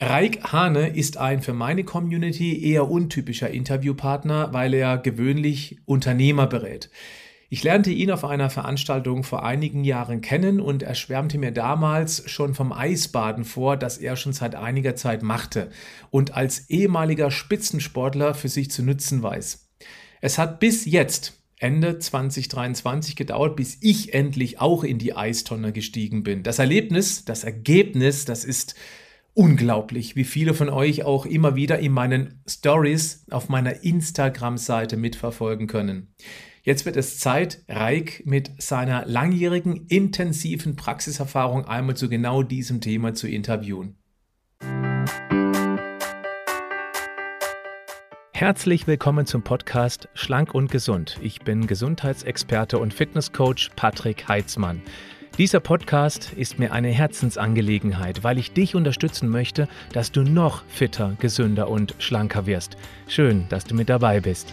Raik Hane ist ein für meine Community eher untypischer Interviewpartner, weil er gewöhnlich Unternehmer berät. Ich lernte ihn auf einer Veranstaltung vor einigen Jahren kennen und er schwärmte mir damals schon vom Eisbaden vor, das er schon seit einiger Zeit machte und als ehemaliger Spitzensportler für sich zu nützen weiß. Es hat bis jetzt, Ende 2023 gedauert, bis ich endlich auch in die Eistonne gestiegen bin. Das Erlebnis, das Ergebnis, das ist unglaublich, wie viele von euch auch immer wieder in meinen Stories auf meiner Instagram-Seite mitverfolgen können. Jetzt wird es Zeit, Reik mit seiner langjährigen, intensiven Praxiserfahrung einmal zu genau diesem Thema zu interviewen. Herzlich willkommen zum Podcast Schlank und Gesund. Ich bin Gesundheitsexperte und Fitnesscoach Patrick Heitzmann. Dieser Podcast ist mir eine Herzensangelegenheit, weil ich dich unterstützen möchte, dass du noch fitter, gesünder und schlanker wirst. Schön, dass du mit dabei bist.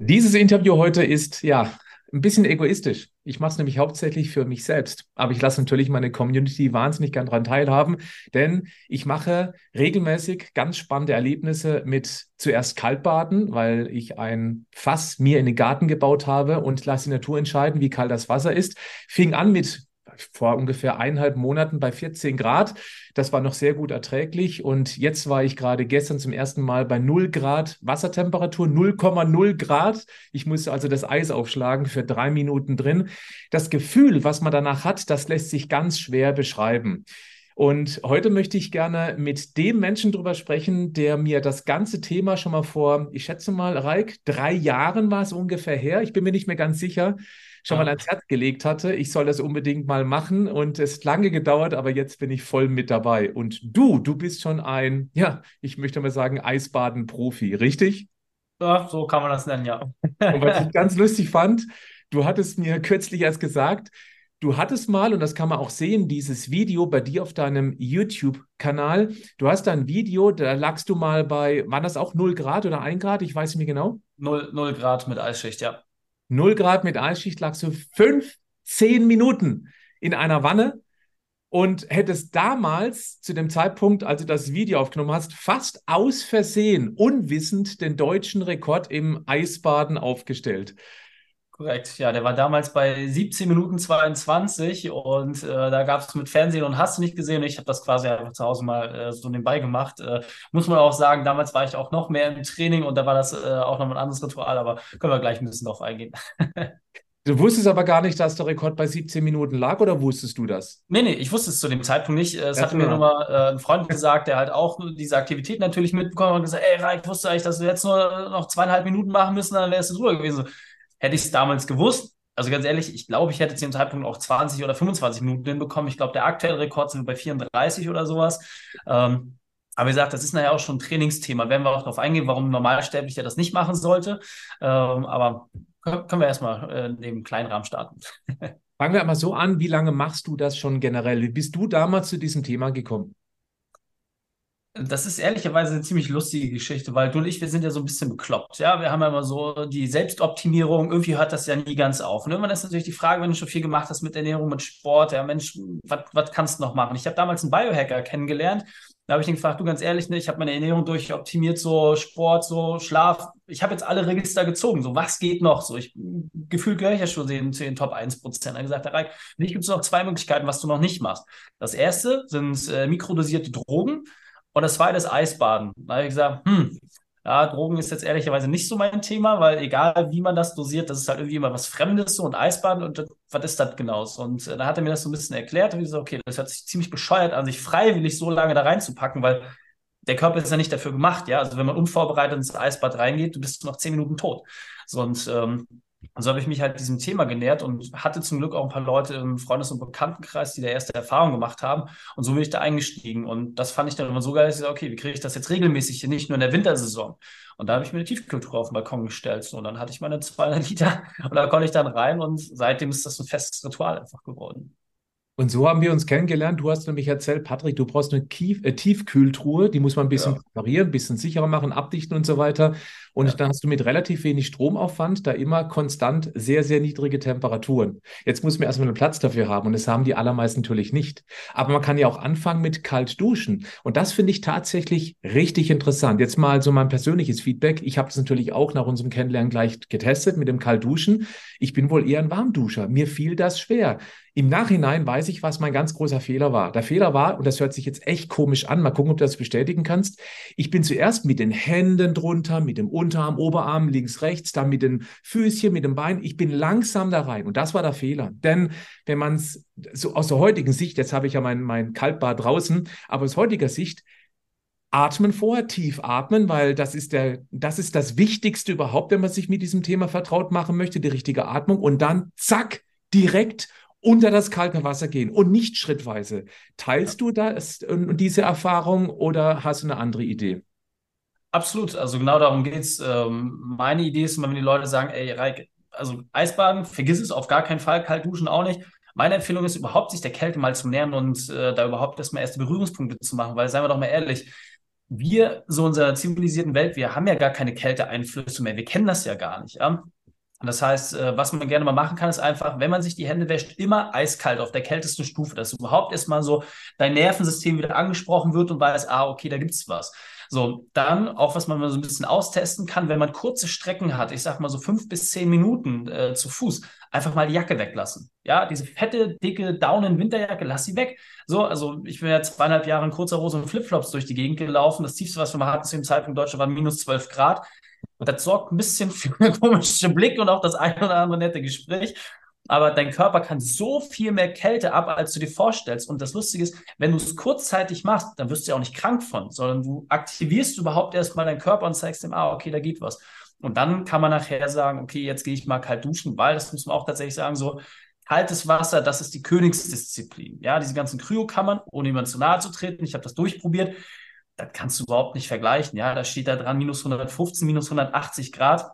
Dieses Interview heute ist ja ein bisschen egoistisch. Ich mache es nämlich hauptsächlich für mich selbst. Aber ich lasse natürlich meine Community wahnsinnig gern daran teilhaben, denn ich mache regelmäßig ganz spannende Erlebnisse mit zuerst Kaltbaden, weil ich ein Fass mir in den Garten gebaut habe und lasse die Natur entscheiden, wie kalt das Wasser ist. Fing an mit vor ungefähr eineinhalb Monaten bei 14 Grad. Das war noch sehr gut erträglich. Und jetzt war ich gerade gestern zum ersten Mal bei 0 Grad Wassertemperatur, 0,0 Grad. Ich musste also das Eis aufschlagen für drei Minuten drin. Das Gefühl, was man danach hat, das lässt sich ganz schwer beschreiben. Und heute möchte ich gerne mit dem Menschen drüber sprechen, der mir das ganze Thema schon mal vor, ich schätze mal, Reik, drei Jahren war es ungefähr her. Ich bin mir nicht mehr ganz sicher schon mal ans Herz gelegt hatte. Ich soll das unbedingt mal machen und es hat lange gedauert, aber jetzt bin ich voll mit dabei. Und du, du bist schon ein, ja, ich möchte mal sagen, Eisbaden-Profi, richtig? Ja, so kann man das nennen, ja. und was ich ganz lustig fand, du hattest mir kürzlich erst gesagt, Du hattest mal, und das kann man auch sehen, dieses Video bei dir auf deinem YouTube-Kanal. Du hast da ein Video, da lagst du mal bei, waren das auch 0 Grad oder 1 Grad? Ich weiß nicht mehr genau. 0, 0 Grad mit Eisschicht, ja. 0 Grad mit Eisschicht lagst du 15 Minuten in einer Wanne und hättest damals zu dem Zeitpunkt, als du das Video aufgenommen hast, fast aus Versehen, unwissend den deutschen Rekord im Eisbaden aufgestellt. Korrekt, ja, der war damals bei 17 Minuten 22 und äh, da gab es mit Fernsehen und hast du nicht gesehen. Ich habe das quasi einfach zu Hause mal äh, so nebenbei gemacht. Äh, muss man auch sagen, damals war ich auch noch mehr im Training und da war das äh, auch noch ein anderes Ritual, aber können wir gleich ein bisschen drauf eingehen. Du wusstest aber gar nicht, dass der Rekord bei 17 Minuten lag oder wusstest du das? Nee, nee, ich wusste es zu dem Zeitpunkt nicht. Es hatte mir nur mal äh, ein Freund gesagt, der halt auch diese Aktivität natürlich mitbekommen hat und gesagt, ey, Raik, wusste eigentlich, dass wir jetzt nur noch zweieinhalb Minuten machen müssen, dann wäre es drüber gewesen. Hätte ich es damals gewusst, also ganz ehrlich, ich glaube, ich hätte zu dem Zeitpunkt auch 20 oder 25 Minuten hinbekommen. Ich glaube, der aktuelle Rekord sind bei 34 oder sowas. Ähm, aber wie gesagt, das ist nachher auch schon ein Trainingsthema. Werden wir auch darauf eingehen, warum ein Normalsterblicher das nicht machen sollte. Ähm, aber können wir erstmal äh, in dem kleinen Rahmen starten. Fangen wir einmal so an, wie lange machst du das schon generell? Wie bist du damals zu diesem Thema gekommen? Das ist ehrlicherweise eine ziemlich lustige Geschichte, weil du und ich, wir sind ja so ein bisschen bekloppt. Ja, wir haben ja immer so die Selbstoptimierung, irgendwie hört das ja nie ganz auf. Und irgendwann ist natürlich die Frage, wenn du schon viel gemacht hast mit Ernährung, mit Sport, ja Mensch, was kannst du noch machen? Ich habe damals einen Biohacker kennengelernt. Da habe ich ihn gefragt, du ganz ehrlich, ne, ich habe meine Ernährung durchoptimiert, so Sport, so Schlaf. Ich habe jetzt alle Register gezogen. So, was geht noch? So, ich gefühlt gehöre ich ja schon zu den Top 1 Prozent. Er hat gesagt, Reik, für gibt es noch zwei Möglichkeiten, was du noch nicht machst. Das erste sind äh, mikrodosierte Drogen. Und das zweite ist Eisbaden. Da habe ich gesagt, hm, ja, Drogen ist jetzt ehrlicherweise nicht so mein Thema, weil egal wie man das dosiert, das ist halt irgendwie immer was Fremdes so und Eisbaden und das, was ist das genau? Und äh, da hat er mir das so ein bisschen erklärt und ich so, okay, das hört sich ziemlich bescheuert an, sich freiwillig so lange da reinzupacken, weil der Körper ist ja nicht dafür gemacht, ja. Also wenn man unvorbereitet ins Eisbad reingeht, du bist noch zehn Minuten tot. So, und ähm, und so habe ich mich halt diesem Thema genähert und hatte zum Glück auch ein paar Leute im Freundes- und Bekanntenkreis, die da erste Erfahrung gemacht haben. Und so bin ich da eingestiegen. Und das fand ich dann immer so geil, dass ich gesagt okay, wie kriege ich das jetzt regelmäßig hier, nicht nur in der Wintersaison? Und da habe ich mir eine Tiefkühltruhe auf den Balkon gestellt. So, und dann hatte ich meine 200 Liter und da konnte ich dann rein und seitdem ist das ein festes Ritual einfach geworden. Und so haben wir uns kennengelernt. Du hast nämlich erzählt, Patrick, du brauchst eine Kief äh, Tiefkühltruhe, die muss man ein bisschen ja. ein bisschen sicherer machen, abdichten und so weiter. Und ja. dann hast du mit relativ wenig Stromaufwand da immer konstant sehr, sehr niedrige Temperaturen. Jetzt muss man erstmal einen Platz dafür haben und das haben die allermeisten natürlich nicht. Aber man kann ja auch anfangen mit kalt duschen. Und das finde ich tatsächlich richtig interessant. Jetzt mal so mein persönliches Feedback. Ich habe das natürlich auch nach unserem Kennenlernen gleich getestet mit dem Kaltduschen. Ich bin wohl eher ein Warmduscher. Mir fiel das schwer. Im Nachhinein weiß ich, was mein ganz großer Fehler war. Der Fehler war, und das hört sich jetzt echt komisch an, mal gucken, ob du das bestätigen kannst. Ich bin zuerst mit den Händen drunter, mit dem Unterarm, Oberarm, links, rechts, dann mit den Füßchen, mit dem Bein. Ich bin langsam da rein. Und das war der Fehler. Denn wenn man es so aus der heutigen Sicht, jetzt habe ich ja mein, mein Kaltbad draußen, aber aus heutiger Sicht, Atmen vorher, tief atmen, weil das ist der, das ist das Wichtigste überhaupt, wenn man sich mit diesem Thema vertraut machen möchte, die richtige Atmung und dann zack, direkt unter das kalte Wasser gehen und nicht schrittweise. Teilst du das diese Erfahrung oder hast du eine andere Idee? Absolut, also genau darum geht es. Ähm, meine Idee ist immer, wenn die Leute sagen, ey, Reik, also Eisbaden, vergiss es auf gar keinen Fall, kalt duschen auch nicht. Meine Empfehlung ist überhaupt, sich der Kälte mal zu nähern und äh, da überhaupt erstmal erste Berührungspunkte zu machen, weil, seien wir doch mal ehrlich, wir, so unserer zivilisierten Welt, wir haben ja gar keine Kälteeinflüsse mehr. Wir kennen das ja gar nicht. Ja? Das heißt, äh, was man gerne mal machen kann, ist einfach, wenn man sich die Hände wäscht, immer eiskalt auf der kältesten Stufe, dass überhaupt erstmal so dein Nervensystem wieder angesprochen wird und weiß, ah, okay, da gibt's was. So, dann auch, was man mal so ein bisschen austesten kann, wenn man kurze Strecken hat, ich sag mal so fünf bis zehn Minuten äh, zu Fuß, einfach mal die Jacke weglassen. Ja, diese fette, dicke Daunen-Winterjacke, lass sie weg. So, also ich bin ja zweieinhalb Jahre in kurzer Hose und Flipflops durch die Gegend gelaufen. Das tiefste, was wir mal hatten zu dem Zeitpunkt in Deutschland, waren minus zwölf Grad. Und das sorgt ein bisschen für einen komischen Blick und auch das ein oder andere nette Gespräch. Aber dein Körper kann so viel mehr Kälte ab, als du dir vorstellst. Und das Lustige ist, wenn du es kurzzeitig machst, dann wirst du ja auch nicht krank von, sondern du aktivierst überhaupt erstmal deinen Körper und zeigst ihm, ah, okay, da geht was. Und dann kann man nachher sagen, okay, jetzt gehe ich mal kalt duschen, weil das muss man auch tatsächlich sagen, so kaltes Wasser, das ist die Königsdisziplin. Ja, diese ganzen Kryokammern, ohne jemand zu nahe zu treten. Ich habe das durchprobiert das kannst du überhaupt nicht vergleichen. Ja, da steht da dran minus 115, minus 180 Grad.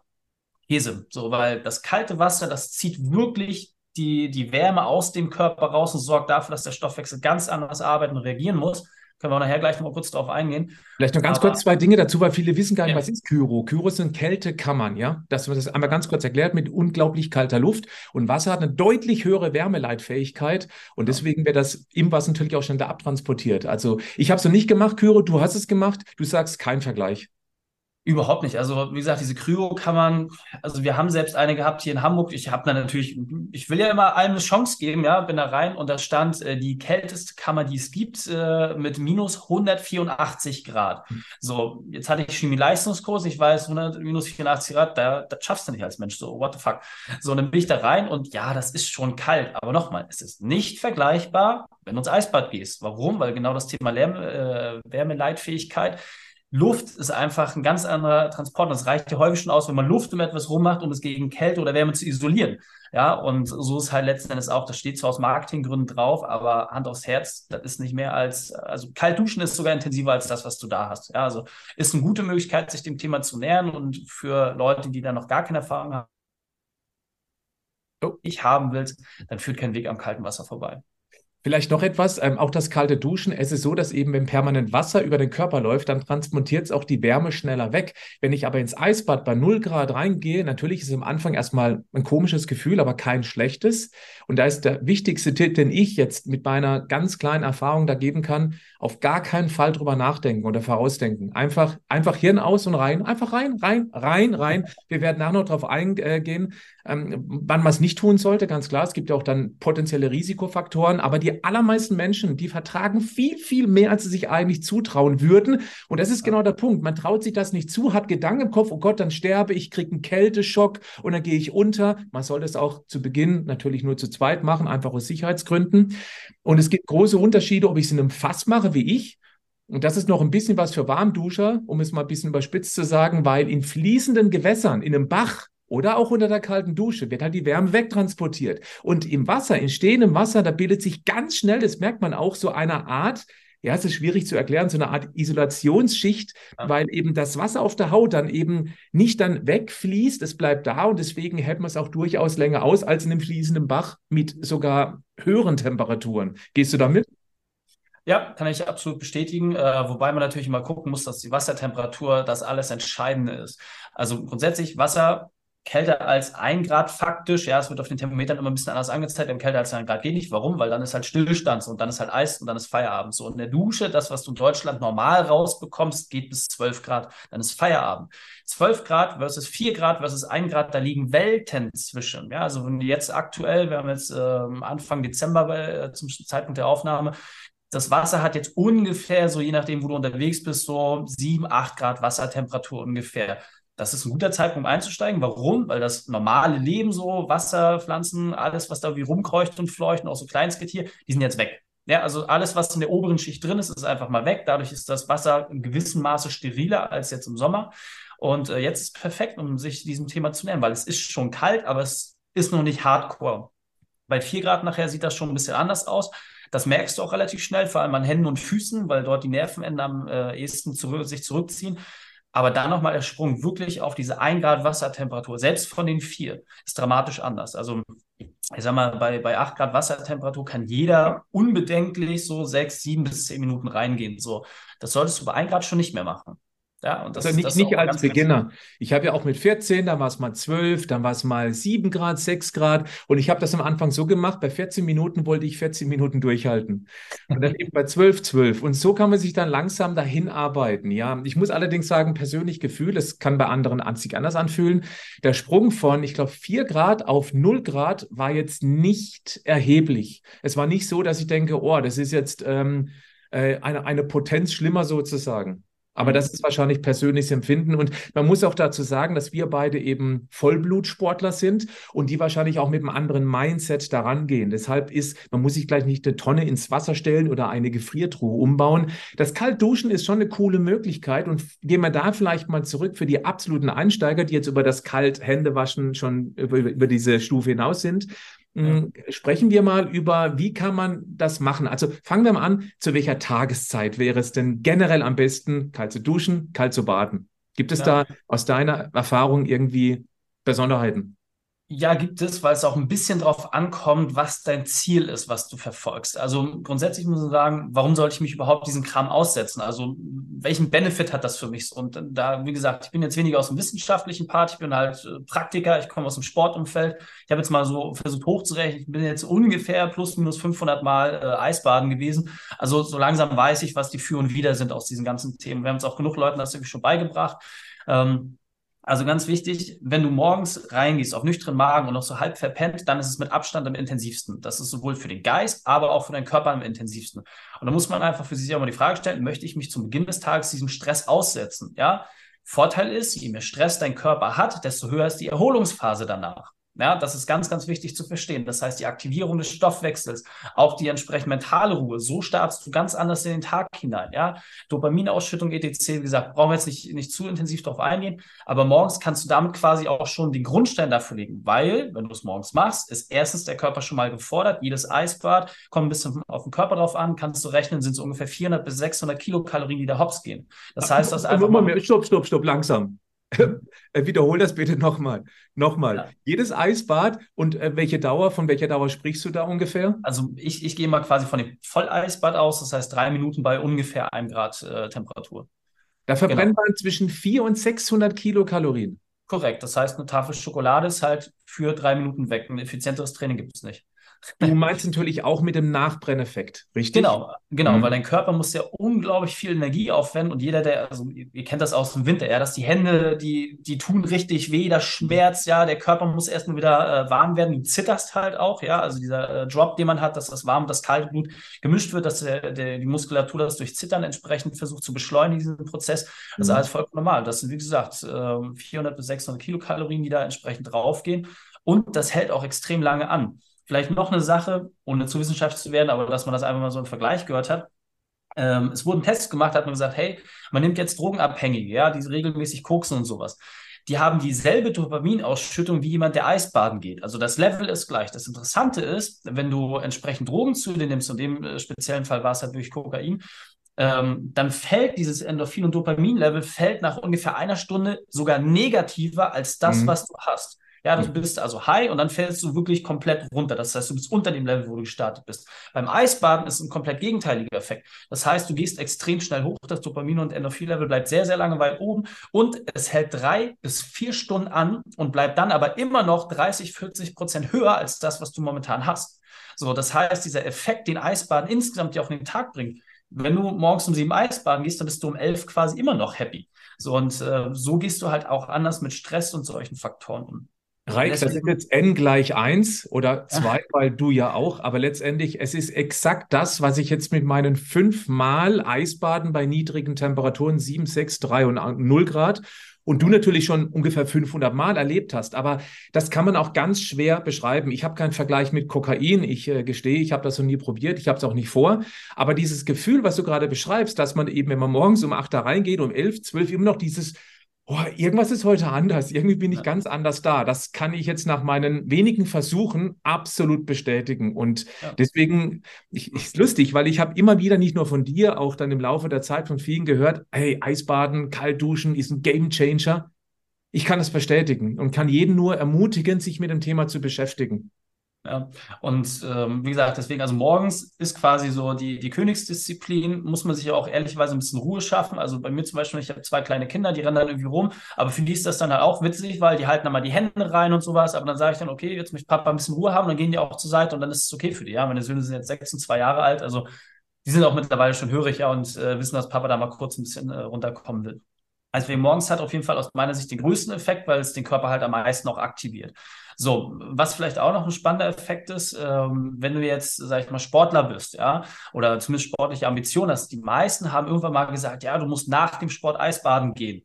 Käse. So, weil das kalte Wasser, das zieht wirklich die, die Wärme aus dem Körper raus und sorgt dafür, dass der Stoffwechsel ganz anders arbeiten und reagieren muss. Können wir nachher gleich noch mal kurz darauf eingehen. Vielleicht noch ganz Aber, kurz zwei Dinge dazu, weil viele wissen gar nicht, ja. was ist Kyro. Kyro sind Kältekammern, ja. Dass man das einmal ganz kurz erklärt mit unglaublich kalter Luft. Und Wasser hat eine deutlich höhere Wärmeleitfähigkeit. Und deswegen wird das im Wasser natürlich auch schneller abtransportiert. Also ich habe es noch nicht gemacht, Kyro, du hast es gemacht. Du sagst kein Vergleich. Überhaupt nicht. Also, wie gesagt, diese Kryo kann man, also wir haben selbst eine gehabt hier in Hamburg. Ich habe da natürlich, ich will ja immer allem eine Chance geben, ja, bin da rein und da stand äh, die kälteste Kammer, die es gibt, äh, mit minus 184 Grad. So, jetzt hatte ich Chemie-Leistungskurs, ich weiß, 100, minus 84 Grad, da, das schaffst du nicht als Mensch, so, what the fuck. So, dann bin ich da rein und ja, das ist schon kalt, aber nochmal, es ist nicht vergleichbar, wenn du ins Eisbad gehst. Warum? Weil genau das Thema Lärm, äh, Wärmeleitfähigkeit Luft ist einfach ein ganz anderer Transport. Das reicht ja häufig schon aus, wenn man Luft um etwas rummacht, um es gegen Kälte oder Wärme zu isolieren. Ja, und so ist halt letzten Endes auch, das steht zwar aus Marketinggründen drauf, aber Hand aufs Herz, das ist nicht mehr als, also kalt duschen ist sogar intensiver als das, was du da hast. Ja, also ist eine gute Möglichkeit, sich dem Thema zu nähern und für Leute, die da noch gar keine Erfahrung haben, ich haben willst, dann führt kein Weg am kalten Wasser vorbei. Vielleicht noch etwas, ähm, auch das kalte Duschen. Es ist so, dass eben, wenn permanent Wasser über den Körper läuft, dann transportiert es auch die Wärme schneller weg. Wenn ich aber ins Eisbad bei 0 Grad reingehe, natürlich ist es am Anfang erstmal ein komisches Gefühl, aber kein schlechtes. Und da ist der wichtigste Tipp, den ich jetzt mit meiner ganz kleinen Erfahrung da geben kann, auf gar keinen Fall drüber nachdenken oder vorausdenken. Einfach, einfach Hirn aus und rein, einfach rein, rein, rein, rein. Wir werden nachher noch darauf eingehen, ähm, wann man es nicht tun sollte, ganz klar. Es gibt ja auch dann potenzielle Risikofaktoren, aber die allermeisten Menschen, die vertragen viel, viel mehr, als sie sich eigentlich zutrauen würden. Und das ist genau der Punkt. Man traut sich das nicht zu, hat Gedanken im Kopf, oh Gott, dann sterbe ich, kriege einen Kälteschock und dann gehe ich unter. Man soll das auch zu Beginn natürlich nur zu zweit machen, einfach aus Sicherheitsgründen. Und es gibt große Unterschiede, ob ich es in einem Fass mache, wie ich, und das ist noch ein bisschen was für Warmduscher, um es mal ein bisschen überspitzt zu sagen, weil in fließenden Gewässern, in einem Bach, oder auch unter der kalten Dusche wird halt die Wärme wegtransportiert. Und im Wasser, in stehendem Wasser, da bildet sich ganz schnell, das merkt man auch, so eine Art ja, es ist schwierig zu erklären, so eine Art Isolationsschicht, ja. weil eben das Wasser auf der Haut dann eben nicht dann wegfließt, es bleibt da und deswegen hält man es auch durchaus länger aus als in einem fließenden Bach mit sogar höheren Temperaturen. Gehst du damit? Ja, kann ich absolut bestätigen, äh, wobei man natürlich immer gucken muss, dass die Wassertemperatur das alles Entscheidende ist. Also grundsätzlich Wasser kälter als ein Grad faktisch. Ja, es wird auf den Thermometern immer ein bisschen anders angezeigt. Wenn kälter als ein Grad geht nicht. Warum? Weil dann ist halt Stillstand und dann ist halt Eis und dann ist Feierabend. So in der Dusche, das, was du in Deutschland normal rausbekommst, geht bis 12 Grad. Dann ist Feierabend. 12 Grad versus 4 Grad versus 1 Grad, da liegen Welten zwischen. Ja, also wenn jetzt aktuell, wir haben jetzt äh, Anfang Dezember äh, zum Zeitpunkt der Aufnahme, das Wasser hat jetzt ungefähr, so je nachdem, wo du unterwegs bist, so 7, 8 Grad Wassertemperatur ungefähr. Das ist ein guter Zeitpunkt einzusteigen. Warum? Weil das normale Leben so, Wasser, Pflanzen, alles, was da wie rumkreucht und fleucht und auch so Kleinstgetier, die sind jetzt weg. Ja, also alles, was in der oberen Schicht drin ist, ist einfach mal weg. Dadurch ist das Wasser in gewissem Maße steriler als jetzt im Sommer. Und äh, jetzt ist perfekt, um sich diesem Thema zu nähern, weil es ist schon kalt, aber es ist noch nicht hardcore. Bei 4 Grad nachher sieht das schon ein bisschen anders aus. Das merkst du auch relativ schnell, vor allem an Händen und Füßen, weil dort die Nervenenden am äh, ehesten zurück, sich zurückziehen. Aber dann nochmal der Sprung wirklich auf diese 1 Grad Wassertemperatur, selbst von den vier, ist dramatisch anders. Also ich sag mal, bei, bei 8 Grad Wassertemperatur kann jeder unbedenklich so 6, 7 bis 10 Minuten reingehen. So, das solltest du bei 1 Grad schon nicht mehr machen. Ja, und das, also nicht, das nicht als Beginner. Ich habe ja auch mit 14, dann war es mal 12, dann war es mal 7 Grad, 6 Grad. Und ich habe das am Anfang so gemacht, bei 14 Minuten wollte ich 14 Minuten durchhalten. Und dann eben bei 12, 12. Und so kann man sich dann langsam dahin arbeiten. Ja, ich muss allerdings sagen, persönlich Gefühl, es kann bei anderen sich anders anfühlen. Der Sprung von, ich glaube, 4 Grad auf 0 Grad war jetzt nicht erheblich. Es war nicht so, dass ich denke, oh, das ist jetzt ähm, äh, eine, eine Potenz schlimmer sozusagen. Aber das ist wahrscheinlich persönliches Empfinden. Und man muss auch dazu sagen, dass wir beide eben Vollblutsportler sind und die wahrscheinlich auch mit einem anderen Mindset daran gehen. Deshalb ist, man muss sich gleich nicht eine Tonne ins Wasser stellen oder eine Gefriertruhe umbauen. Das Kaltduschen ist schon eine coole Möglichkeit. Und gehen wir da vielleicht mal zurück für die absoluten Einsteiger, die jetzt über das Kalt-Händewaschen schon über, über diese Stufe hinaus sind. Mhm. Sprechen wir mal über, wie kann man das machen? Also fangen wir mal an, zu welcher Tageszeit wäre es denn generell am besten, kalt zu duschen, kalt zu baden? Gibt es ja. da aus deiner Erfahrung irgendwie Besonderheiten? Ja, gibt es, weil es auch ein bisschen darauf ankommt, was dein Ziel ist, was du verfolgst. Also grundsätzlich muss man sagen, warum sollte ich mich überhaupt diesen Kram aussetzen? Also welchen Benefit hat das für mich? Und da, wie gesagt, ich bin jetzt weniger aus dem wissenschaftlichen Part, ich bin halt äh, Praktiker, ich komme aus dem Sportumfeld. Ich habe jetzt mal so versucht hochzurechnen, ich bin jetzt ungefähr plus minus 500 Mal äh, Eisbaden gewesen. Also so langsam weiß ich, was die Für und Wider sind aus diesen ganzen Themen. Wir haben es auch genug Leuten das irgendwie schon beigebracht. Ähm, also ganz wichtig, wenn du morgens reingehst auf nüchternen Magen und noch so halb verpennt, dann ist es mit Abstand am intensivsten. Das ist sowohl für den Geist, aber auch für deinen Körper am intensivsten. Und da muss man einfach für sich auch mal die Frage stellen, möchte ich mich zum Beginn des Tages diesem Stress aussetzen? Ja? Vorteil ist, je mehr Stress dein Körper hat, desto höher ist die Erholungsphase danach. Ja, das ist ganz, ganz wichtig zu verstehen. Das heißt, die Aktivierung des Stoffwechsels, auch die entsprechend mentale Ruhe, so startest du ganz anders in den Tag hinein. Ja, Dopaminausschüttung etc. Wie gesagt, brauchen wir jetzt nicht, nicht zu intensiv darauf eingehen, aber morgens kannst du damit quasi auch schon den Grundstein dafür legen, weil, wenn du es morgens machst, ist erstens der Körper schon mal gefordert. Jedes Eisbad kommt ein bisschen auf den Körper drauf an, kannst du rechnen, sind es ungefähr 400 bis 600 Kilokalorien, die da hops gehen. Das heißt, das einfach. Mal, stopp, stopp, stopp, langsam. Äh, wiederhol das bitte nochmal. Nochmal. Ja. Jedes Eisbad und äh, welche Dauer, von welcher Dauer sprichst du da ungefähr? Also ich, ich gehe mal quasi von dem Volleisbad aus, das heißt drei Minuten bei ungefähr einem Grad äh, Temperatur. Da verbrennt genau. man zwischen 400 und 600 Kilokalorien. Korrekt. Das heißt, eine Tafel Schokolade ist halt für drei Minuten weg. Ein effizienteres Training gibt es nicht. Du meinst natürlich auch mit dem Nachbrenneffekt, richtig? Genau, genau, mhm. weil dein Körper muss ja unglaublich viel Energie aufwenden und jeder, der, also ihr kennt das aus dem Winter, ja, dass die Hände, die, die tun richtig weh, das schmerzt, ja, der Körper muss erstmal wieder äh, warm werden, du zitterst halt auch, ja, also dieser äh, Drop, den man hat, dass das warme, das kalte Blut gemischt wird, dass der, der, die Muskulatur das durch Zittern entsprechend versucht zu beschleunigen, diesen Prozess, das ist mhm. alles vollkommen normal. Das sind, wie gesagt, äh, 400 bis 600 Kilokalorien, die da entsprechend draufgehen und das hält auch extrem lange an. Vielleicht noch eine Sache, ohne zu wissenschaftlich zu werden, aber dass man das einfach mal so im Vergleich gehört hat. Ähm, es wurden Tests gemacht, hat man gesagt, hey, man nimmt jetzt Drogenabhängige, ja, die regelmäßig koksen und sowas. die haben dieselbe Dopaminausschüttung wie jemand, der Eisbaden geht. Also das Level ist gleich. Das Interessante ist, wenn du entsprechend Drogen zu dir nimmst, in dem äh, speziellen Fall war es halt durch Kokain, ähm, dann fällt dieses Endorphin- und Dopamin-Level fällt nach ungefähr einer Stunde sogar negativer als das, mhm. was du hast. Ja, du bist also high und dann fällst du wirklich komplett runter. Das heißt, du bist unter dem Level, wo du gestartet bist. Beim Eisbaden ist ein komplett gegenteiliger Effekt. Das heißt, du gehst extrem schnell hoch, das Dopamin- und Endorphin-Level bleibt sehr, sehr lange weit oben und es hält drei bis vier Stunden an und bleibt dann aber immer noch 30, 40 Prozent höher als das, was du momentan hast. So, das heißt, dieser Effekt, den Eisbaden insgesamt dir auf den Tag bringt, wenn du morgens um sieben Eisbaden gehst, dann bist du um elf quasi immer noch happy. So, und äh, so gehst du halt auch anders mit Stress und solchen Faktoren um. Reik, das ist jetzt n gleich 1 oder 2, weil du ja auch, aber letztendlich, es ist exakt das, was ich jetzt mit meinen fünfmal Eisbaden bei niedrigen Temperaturen 7, 6, 3 und 0 Grad und du natürlich schon ungefähr 500 Mal erlebt hast. Aber das kann man auch ganz schwer beschreiben. Ich habe keinen Vergleich mit Kokain. Ich äh, gestehe, ich habe das noch nie probiert. Ich habe es auch nicht vor. Aber dieses Gefühl, was du gerade beschreibst, dass man eben, wenn man morgens um 8 da reingeht, um 11, 12 immer noch dieses oh, irgendwas ist heute anders, irgendwie bin ich ganz anders da. Das kann ich jetzt nach meinen wenigen Versuchen absolut bestätigen. Und ja. deswegen ich, ist lustig, weil ich habe immer wieder nicht nur von dir, auch dann im Laufe der Zeit von vielen gehört, hey, Eisbaden, Kaltduschen ist ein Game Changer. Ich kann das bestätigen und kann jeden nur ermutigen, sich mit dem Thema zu beschäftigen. Ja, und ähm, wie gesagt, deswegen, also morgens ist quasi so die, die Königsdisziplin, muss man sich auch ehrlicherweise ein bisschen Ruhe schaffen. Also bei mir zum Beispiel, ich habe zwei kleine Kinder, die rennen dann irgendwie rum, aber für die ist das dann halt auch witzig, weil die halten dann mal die Hände rein und sowas, aber dann sage ich dann, okay, jetzt möchte Papa ein bisschen Ruhe haben, dann gehen die auch zur Seite und dann ist es okay für die. Ja, meine Söhne sind jetzt sechs und zwei Jahre alt, also die sind auch mittlerweile schon hörig, ja, und äh, wissen, dass Papa da mal kurz ein bisschen äh, runterkommen will. Also wegen morgens hat auf jeden Fall aus meiner Sicht den größten Effekt, weil es den Körper halt am meisten auch aktiviert. So, was vielleicht auch noch ein spannender Effekt ist, ähm, wenn du jetzt, sag ich mal, Sportler bist, ja, oder zumindest sportliche Ambitionen hast, die meisten haben irgendwann mal gesagt, ja, du musst nach dem Sport Eisbaden gehen.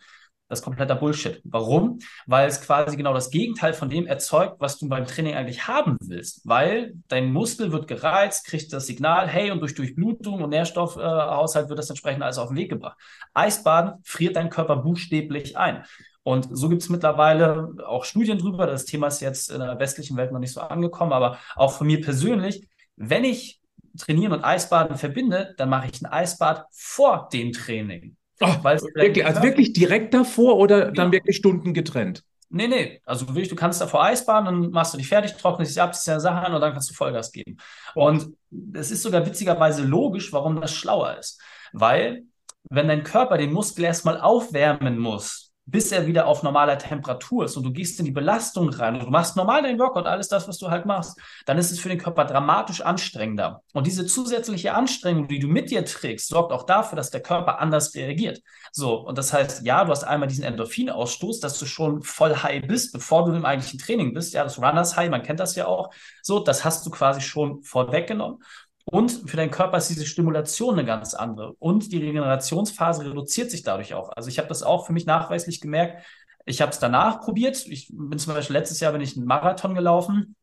Das ist kompletter Bullshit. Warum? Weil es quasi genau das Gegenteil von dem erzeugt, was du beim Training eigentlich haben willst. Weil dein Muskel wird gereizt, kriegt das Signal, hey, und durch Durchblutung und Nährstoffhaushalt äh, wird das entsprechend alles auf den Weg gebracht. Eisbaden friert dein Körper buchstäblich ein. Und so gibt es mittlerweile auch Studien drüber. Das Thema ist jetzt in der westlichen Welt noch nicht so angekommen, aber auch von mir persönlich, wenn ich Trainieren und Eisbaden verbinde, dann mache ich ein Eisbad vor dem Training. Oh, wirklich, also wirklich direkt davor oder dann ja. wirklich Stunden getrennt? Nee, nee. Also wirklich, du kannst davor Eisbaden, dann machst du dich fertig, trocknest dich ab, ziehst deine Sache an und dann kannst du Vollgas geben. Und es ist sogar witzigerweise logisch, warum das schlauer ist. Weil, wenn dein Körper den Muskel erstmal aufwärmen muss, bis er wieder auf normaler Temperatur ist und du gehst in die Belastung rein und du machst normal dein Workout, alles das, was du halt machst, dann ist es für den Körper dramatisch anstrengender. Und diese zusätzliche Anstrengung, die du mit dir trägst, sorgt auch dafür, dass der Körper anders reagiert. So, und das heißt, ja, du hast einmal diesen Endorphinausstoß, dass du schon voll high bist, bevor du im eigentlichen Training bist. Ja, das Runners High, man kennt das ja auch. So, das hast du quasi schon vorweggenommen. Und für deinen Körper ist diese Stimulation eine ganz andere. Und die Regenerationsphase reduziert sich dadurch auch. Also ich habe das auch für mich nachweislich gemerkt. Ich habe es danach probiert. Ich bin zum Beispiel letztes Jahr bin ich einen Marathon gelaufen.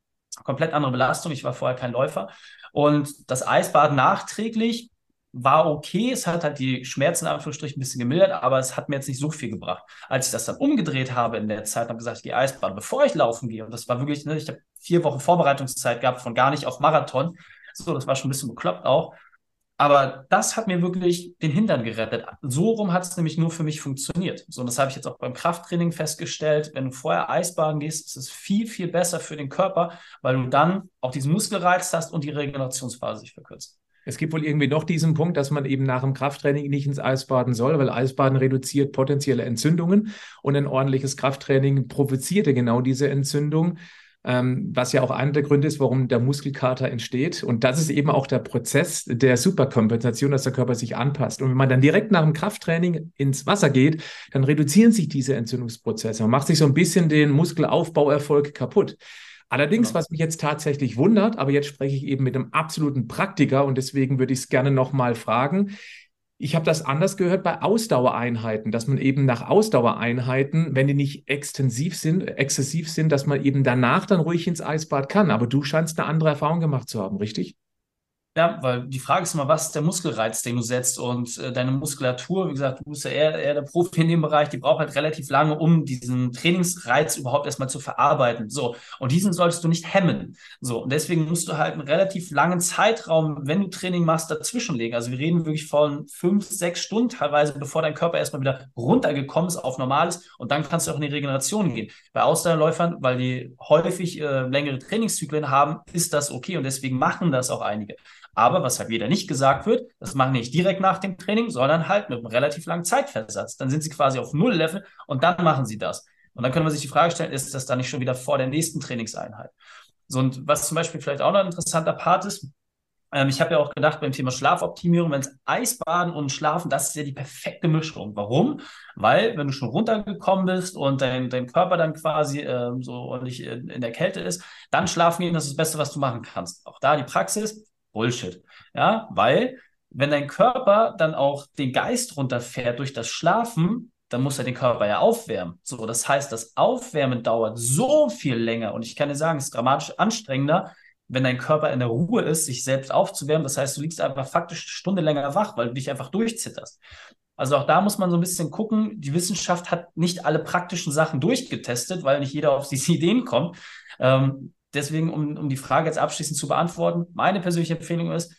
Komplett andere Belastung. Ich war vorher kein Läufer. Und das Eisbad nachträglich war okay. Es hat halt die Schmerzen in Anführungsstrichen ein bisschen gemildert, aber es hat mir jetzt nicht so viel gebracht. Als ich das dann umgedreht habe in der Zeit, habe gesagt, ich gehe Eisbaden, bevor ich laufen gehe. Und das war wirklich, ne, ich habe vier Wochen Vorbereitungszeit gehabt von gar nicht auf Marathon. So, das war schon ein bisschen bekloppt auch. Aber das hat mir wirklich den Hintern gerettet. So rum hat es nämlich nur für mich funktioniert. So, und das habe ich jetzt auch beim Krafttraining festgestellt. Wenn du vorher Eisbaden gehst, ist es viel, viel besser für den Körper, weil du dann auch diesen Muskelreiz hast und die Regenerationsphase sich verkürzt. Es gibt wohl irgendwie noch diesen Punkt, dass man eben nach dem Krafttraining nicht ins Eisbaden soll, weil Eisbaden reduziert potenzielle Entzündungen und ein ordentliches Krafttraining provoziert ja genau diese Entzündung ähm, was ja auch einer der Gründe ist, warum der Muskelkater entsteht. Und das ist eben auch der Prozess der Superkompensation, dass der Körper sich anpasst. Und wenn man dann direkt nach dem Krafttraining ins Wasser geht, dann reduzieren sich diese Entzündungsprozesse. Man macht sich so ein bisschen den Muskelaufbauerfolg kaputt. Allerdings, genau. was mich jetzt tatsächlich wundert, aber jetzt spreche ich eben mit einem absoluten Praktiker und deswegen würde ich es gerne nochmal fragen. Ich habe das anders gehört bei Ausdauereinheiten, dass man eben nach Ausdauereinheiten, wenn die nicht extensiv sind, exzessiv sind, dass man eben danach dann ruhig ins Eisbad kann. Aber du scheinst eine andere Erfahrung gemacht zu haben, richtig? Ja, weil die Frage ist immer, was ist der Muskelreiz, den du setzt und äh, deine Muskulatur, wie gesagt, du bist ja eher, eher der Profi in dem Bereich, die braucht halt relativ lange, um diesen Trainingsreiz überhaupt erstmal zu verarbeiten. So, und diesen solltest du nicht hemmen. So, und deswegen musst du halt einen relativ langen Zeitraum, wenn du Training machst, dazwischenlegen. Also wir reden wirklich von fünf, sechs Stunden teilweise, bevor dein Körper erstmal wieder runtergekommen ist auf Normales und dann kannst du auch in die Regeneration gehen. Bei Ausdauerläufern, weil die häufig äh, längere Trainingszyklen haben, ist das okay und deswegen machen das auch einige. Aber was halt wieder nicht gesagt wird, das machen nicht direkt nach dem Training, sondern halt mit einem relativ langen Zeitversatz. Dann sind sie quasi auf Null-Level und dann machen sie das. Und dann können wir sich die Frage stellen, ist das dann nicht schon wieder vor der nächsten Trainingseinheit? So, und was zum Beispiel vielleicht auch noch ein interessanter Part ist, ähm, ich habe ja auch gedacht beim Thema Schlafoptimierung, wenn es Eisbaden und Schlafen, das ist ja die perfekte Mischung. Warum? Weil, wenn du schon runtergekommen bist und dein, dein Körper dann quasi ähm, so ordentlich in, in der Kälte ist, dann schlafen gehen, das ist das Beste, was du machen kannst. Auch da die Praxis, Bullshit. Ja, weil wenn dein Körper dann auch den Geist runterfährt durch das Schlafen, dann muss er den Körper ja aufwärmen. So, das heißt, das Aufwärmen dauert so viel länger und ich kann dir sagen, es ist dramatisch anstrengender, wenn dein Körper in der Ruhe ist, sich selbst aufzuwärmen. Das heißt, du liegst einfach faktisch eine Stunde länger wach, weil du dich einfach durchzitterst. Also auch da muss man so ein bisschen gucken. Die Wissenschaft hat nicht alle praktischen Sachen durchgetestet, weil nicht jeder auf diese Ideen kommt. Ähm, deswegen, um, um die Frage jetzt abschließend zu beantworten, meine persönliche Empfehlung ist,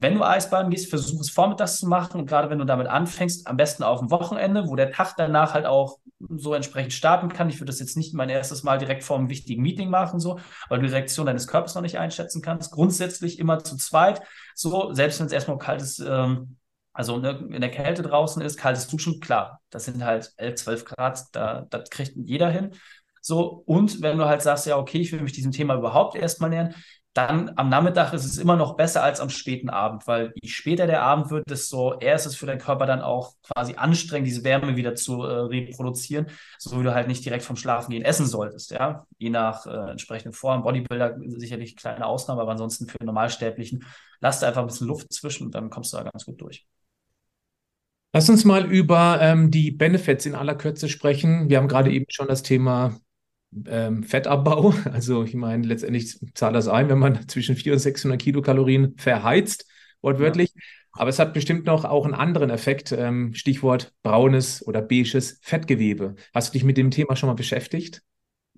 wenn du Eisbaden gehst, versuch es vormittags zu machen und gerade wenn du damit anfängst, am besten auf dem Wochenende, wo der Tag danach halt auch so entsprechend starten kann. Ich würde das jetzt nicht mein erstes Mal direkt vor einem wichtigen Meeting machen, so, weil du die Reaktion deines Körpers noch nicht einschätzen kannst. Grundsätzlich immer zu zweit, so, selbst wenn es erstmal kalt ist, ähm, also in der Kälte draußen ist, kaltes Duschen, klar, das sind halt 11, 12 Grad, da, das kriegt jeder hin. So, und wenn du halt sagst, ja, okay, ich will mich diesem Thema überhaupt erstmal nähern, dann am Nachmittag ist es immer noch besser als am späten Abend, weil je später der Abend wird, desto eher ist es für deinen Körper dann auch quasi anstrengend, diese Wärme wieder zu äh, reproduzieren, so wie du halt nicht direkt vom Schlafen gehen essen solltest, ja. Je nach äh, entsprechenden Form. Bodybuilder sicherlich kleine Ausnahme, aber ansonsten für Normalsterblichen, lass da einfach ein bisschen Luft zwischen und dann kommst du da ganz gut durch. Lass uns mal über ähm, die Benefits in aller Kürze sprechen. Wir haben gerade eben schon das Thema ähm, Fettabbau. Also ich meine, letztendlich zahlt das ein, wenn man zwischen 400 und 600 Kilokalorien verheizt, wortwörtlich. Ja. Aber es hat bestimmt noch auch einen anderen Effekt, ähm, Stichwort braunes oder beiges Fettgewebe. Hast du dich mit dem Thema schon mal beschäftigt?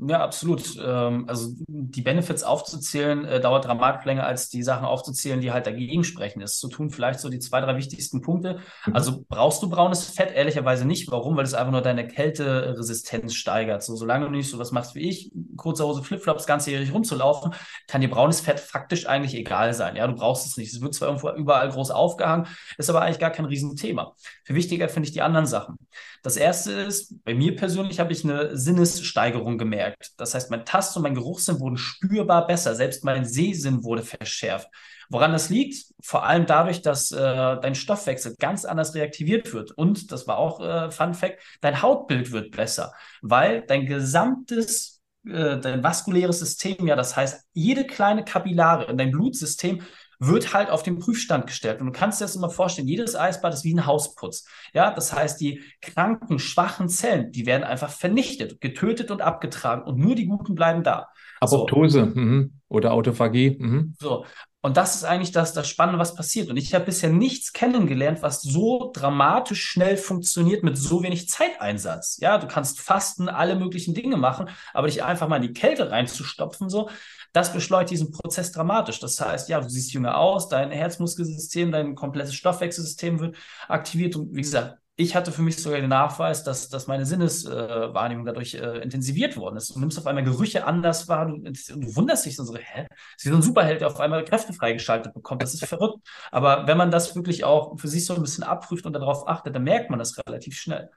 Ja, absolut. Ähm, also die Benefits aufzuzählen, äh, dauert dramatisch länger, als die Sachen aufzuzählen, die halt dagegen sprechen. Das zu tun vielleicht so die zwei, drei wichtigsten Punkte. Mhm. Also brauchst du braunes Fett? Ehrlicherweise nicht. Warum? Weil es einfach nur deine Kälteresistenz steigert. So, solange du nicht so was machst wie ich, kurze Hose, Flipflops, ganzjährig rumzulaufen, kann dir braunes Fett faktisch eigentlich egal sein. Ja, du brauchst es nicht. Es wird zwar irgendwo überall groß aufgehangen, ist aber eigentlich gar kein Riesenthema. Für wichtiger finde ich die anderen Sachen. Das erste ist, bei mir persönlich habe ich eine Sinnessteigerung gemerkt verstärkt. Das heißt, mein Tast- und mein Geruchssinn wurden spürbar besser. Selbst mein Sehsinn wurde verschärft. Woran das liegt? Vor allem dadurch, dass äh, dein Stoffwechsel ganz anders reaktiviert wird. Und, das war auch äh, Fun Fact, dein Hautbild wird besser, weil dein gesamtes äh, dein vaskuläres System, ja, das heißt, jede kleine Kapillare in deinem Blutsystem wird halt auf den Prüfstand gestellt. Und du kannst dir das immer vorstellen, jedes Eisbad ist wie ein Hausputz. Ja, das heißt, die kranken, schwachen Zellen, die werden einfach vernichtet, getötet und abgetragen und nur die guten bleiben da. Apoptose so. mhm. oder Autophagie. Mhm. So. Und das ist eigentlich das, das Spannende, was passiert. Und ich habe bisher nichts kennengelernt, was so dramatisch schnell funktioniert mit so wenig Zeiteinsatz. Ja, du kannst fasten, alle möglichen Dinge machen, aber dich einfach mal in die Kälte reinzustopfen, so, das beschleunigt diesen Prozess dramatisch. Das heißt, ja, du siehst jünger aus, dein Herzmuskelsystem, dein komplettes Stoffwechselsystem wird aktiviert. Und wie gesagt, ich hatte für mich sogar den Nachweis, dass, dass meine Sinneswahrnehmung dadurch äh, intensiviert worden ist. Du nimmst auf einmal Gerüche anders wahr, du, du wunderst dich so, hä? Das ist so ein Superheld, der auf einmal Kräfte freigeschaltet bekommt. Das ist verrückt. Aber wenn man das wirklich auch für sich so ein bisschen abprüft und darauf achtet, dann merkt man das relativ schnell.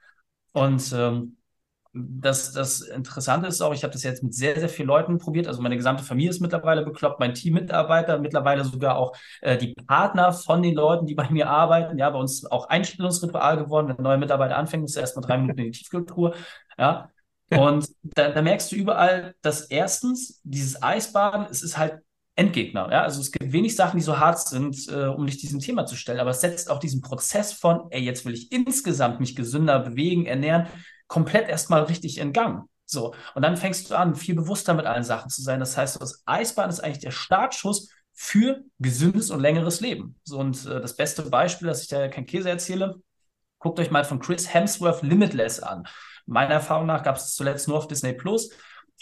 Und ähm, das, das Interessante ist auch, ich habe das jetzt mit sehr, sehr vielen Leuten probiert. Also meine gesamte Familie ist mittlerweile bekloppt, mein Teammitarbeiter, mittlerweile sogar auch äh, die Partner von den Leuten, die bei mir arbeiten. Ja, bei uns auch Einstellungsritual geworden. Wenn ein neuer Mitarbeiter anfängt, muss er erstmal drei Minuten in die Tiefkultur. Ja. Und da, da merkst du überall, dass erstens dieses Eisbaden, es ist halt Endgegner. Ja? Also es gibt wenig Sachen, die so hart sind, äh, um dich diesem Thema zu stellen, aber es setzt auch diesen Prozess von, ey, jetzt will ich insgesamt mich gesünder bewegen, ernähren, komplett erstmal richtig in Gang. So, und dann fängst du an, viel bewusster mit allen Sachen zu sein. Das heißt, das Eisbahn ist eigentlich der Startschuss für gesündes und längeres Leben. So, und äh, das beste Beispiel, dass ich da kein Käse erzähle, guckt euch mal von Chris Hemsworth Limitless an. Meiner Erfahrung nach gab es zuletzt nur auf Disney Plus.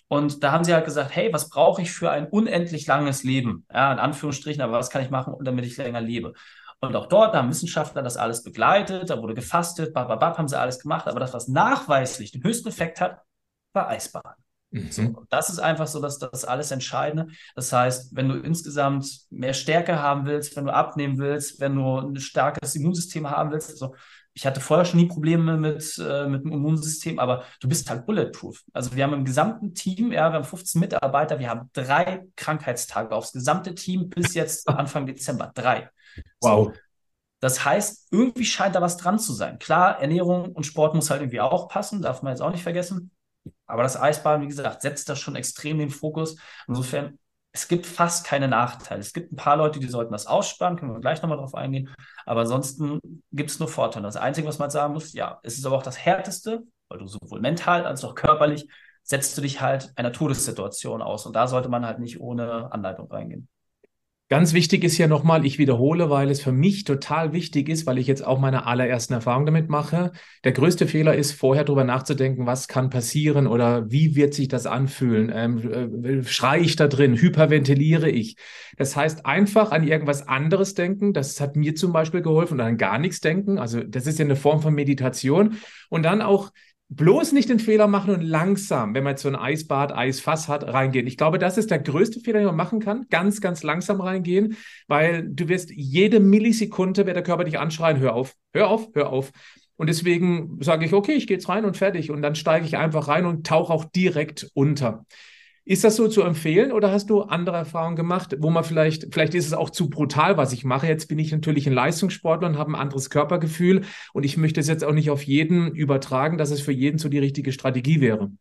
Und da haben sie halt gesagt, hey, was brauche ich für ein unendlich langes Leben? Ja, in Anführungsstrichen, aber was kann ich machen, damit ich länger lebe? Und auch dort haben Wissenschaftler das alles begleitet, da wurde gefastet, bababab, haben sie alles gemacht. Aber das, was nachweislich den höchsten Effekt hat, war Eisbaden. Mhm. So, das ist einfach so dass das alles Entscheidende. Das heißt, wenn du insgesamt mehr Stärke haben willst, wenn du abnehmen willst, wenn du ein starkes Immunsystem haben willst, also ich hatte vorher schon nie Probleme mit, äh, mit dem Immunsystem, aber du bist halt bulletproof. Also wir haben im gesamten Team, ja, wir haben 15 Mitarbeiter, wir haben drei Krankheitstage aufs gesamte Team bis jetzt Anfang Dezember. Drei. Wow. So. Das heißt, irgendwie scheint da was dran zu sein. Klar, Ernährung und Sport muss halt irgendwie auch passen, darf man jetzt auch nicht vergessen. Aber das Eisbaden, wie gesagt, setzt da schon extrem den Fokus. Insofern, es gibt fast keine Nachteile. Es gibt ein paar Leute, die sollten das ausspannen, können wir gleich nochmal drauf eingehen. Aber ansonsten gibt es nur Vorteile. Das Einzige, was man sagen muss, ja, es ist aber auch das Härteste, weil du sowohl mental als auch körperlich setzt du dich halt einer Todessituation aus. Und da sollte man halt nicht ohne Anleitung reingehen. Ganz wichtig ist ja nochmal, ich wiederhole, weil es für mich total wichtig ist, weil ich jetzt auch meine allerersten Erfahrungen damit mache. Der größte Fehler ist, vorher darüber nachzudenken, was kann passieren oder wie wird sich das anfühlen? Ähm, äh, schreie ich da drin? Hyperventiliere ich? Das heißt, einfach an irgendwas anderes denken. Das hat mir zum Beispiel geholfen und an gar nichts denken. Also das ist ja eine Form von Meditation. Und dann auch bloß nicht den Fehler machen und langsam, wenn man jetzt so ein Eisbad, Eisfass hat, reingehen. Ich glaube, das ist der größte Fehler, den man machen kann. Ganz, ganz langsam reingehen, weil du wirst jede Millisekunde, wird der Körper dich anschreien, hör auf, hör auf, hör auf. Und deswegen sage ich, okay, ich gehe jetzt rein und fertig. Und dann steige ich einfach rein und tauche auch direkt unter. Ist das so zu empfehlen oder hast du andere Erfahrungen gemacht, wo man vielleicht, vielleicht ist es auch zu brutal, was ich mache. Jetzt bin ich natürlich ein Leistungssportler und habe ein anderes Körpergefühl und ich möchte es jetzt auch nicht auf jeden übertragen, dass es für jeden so die richtige Strategie wäre.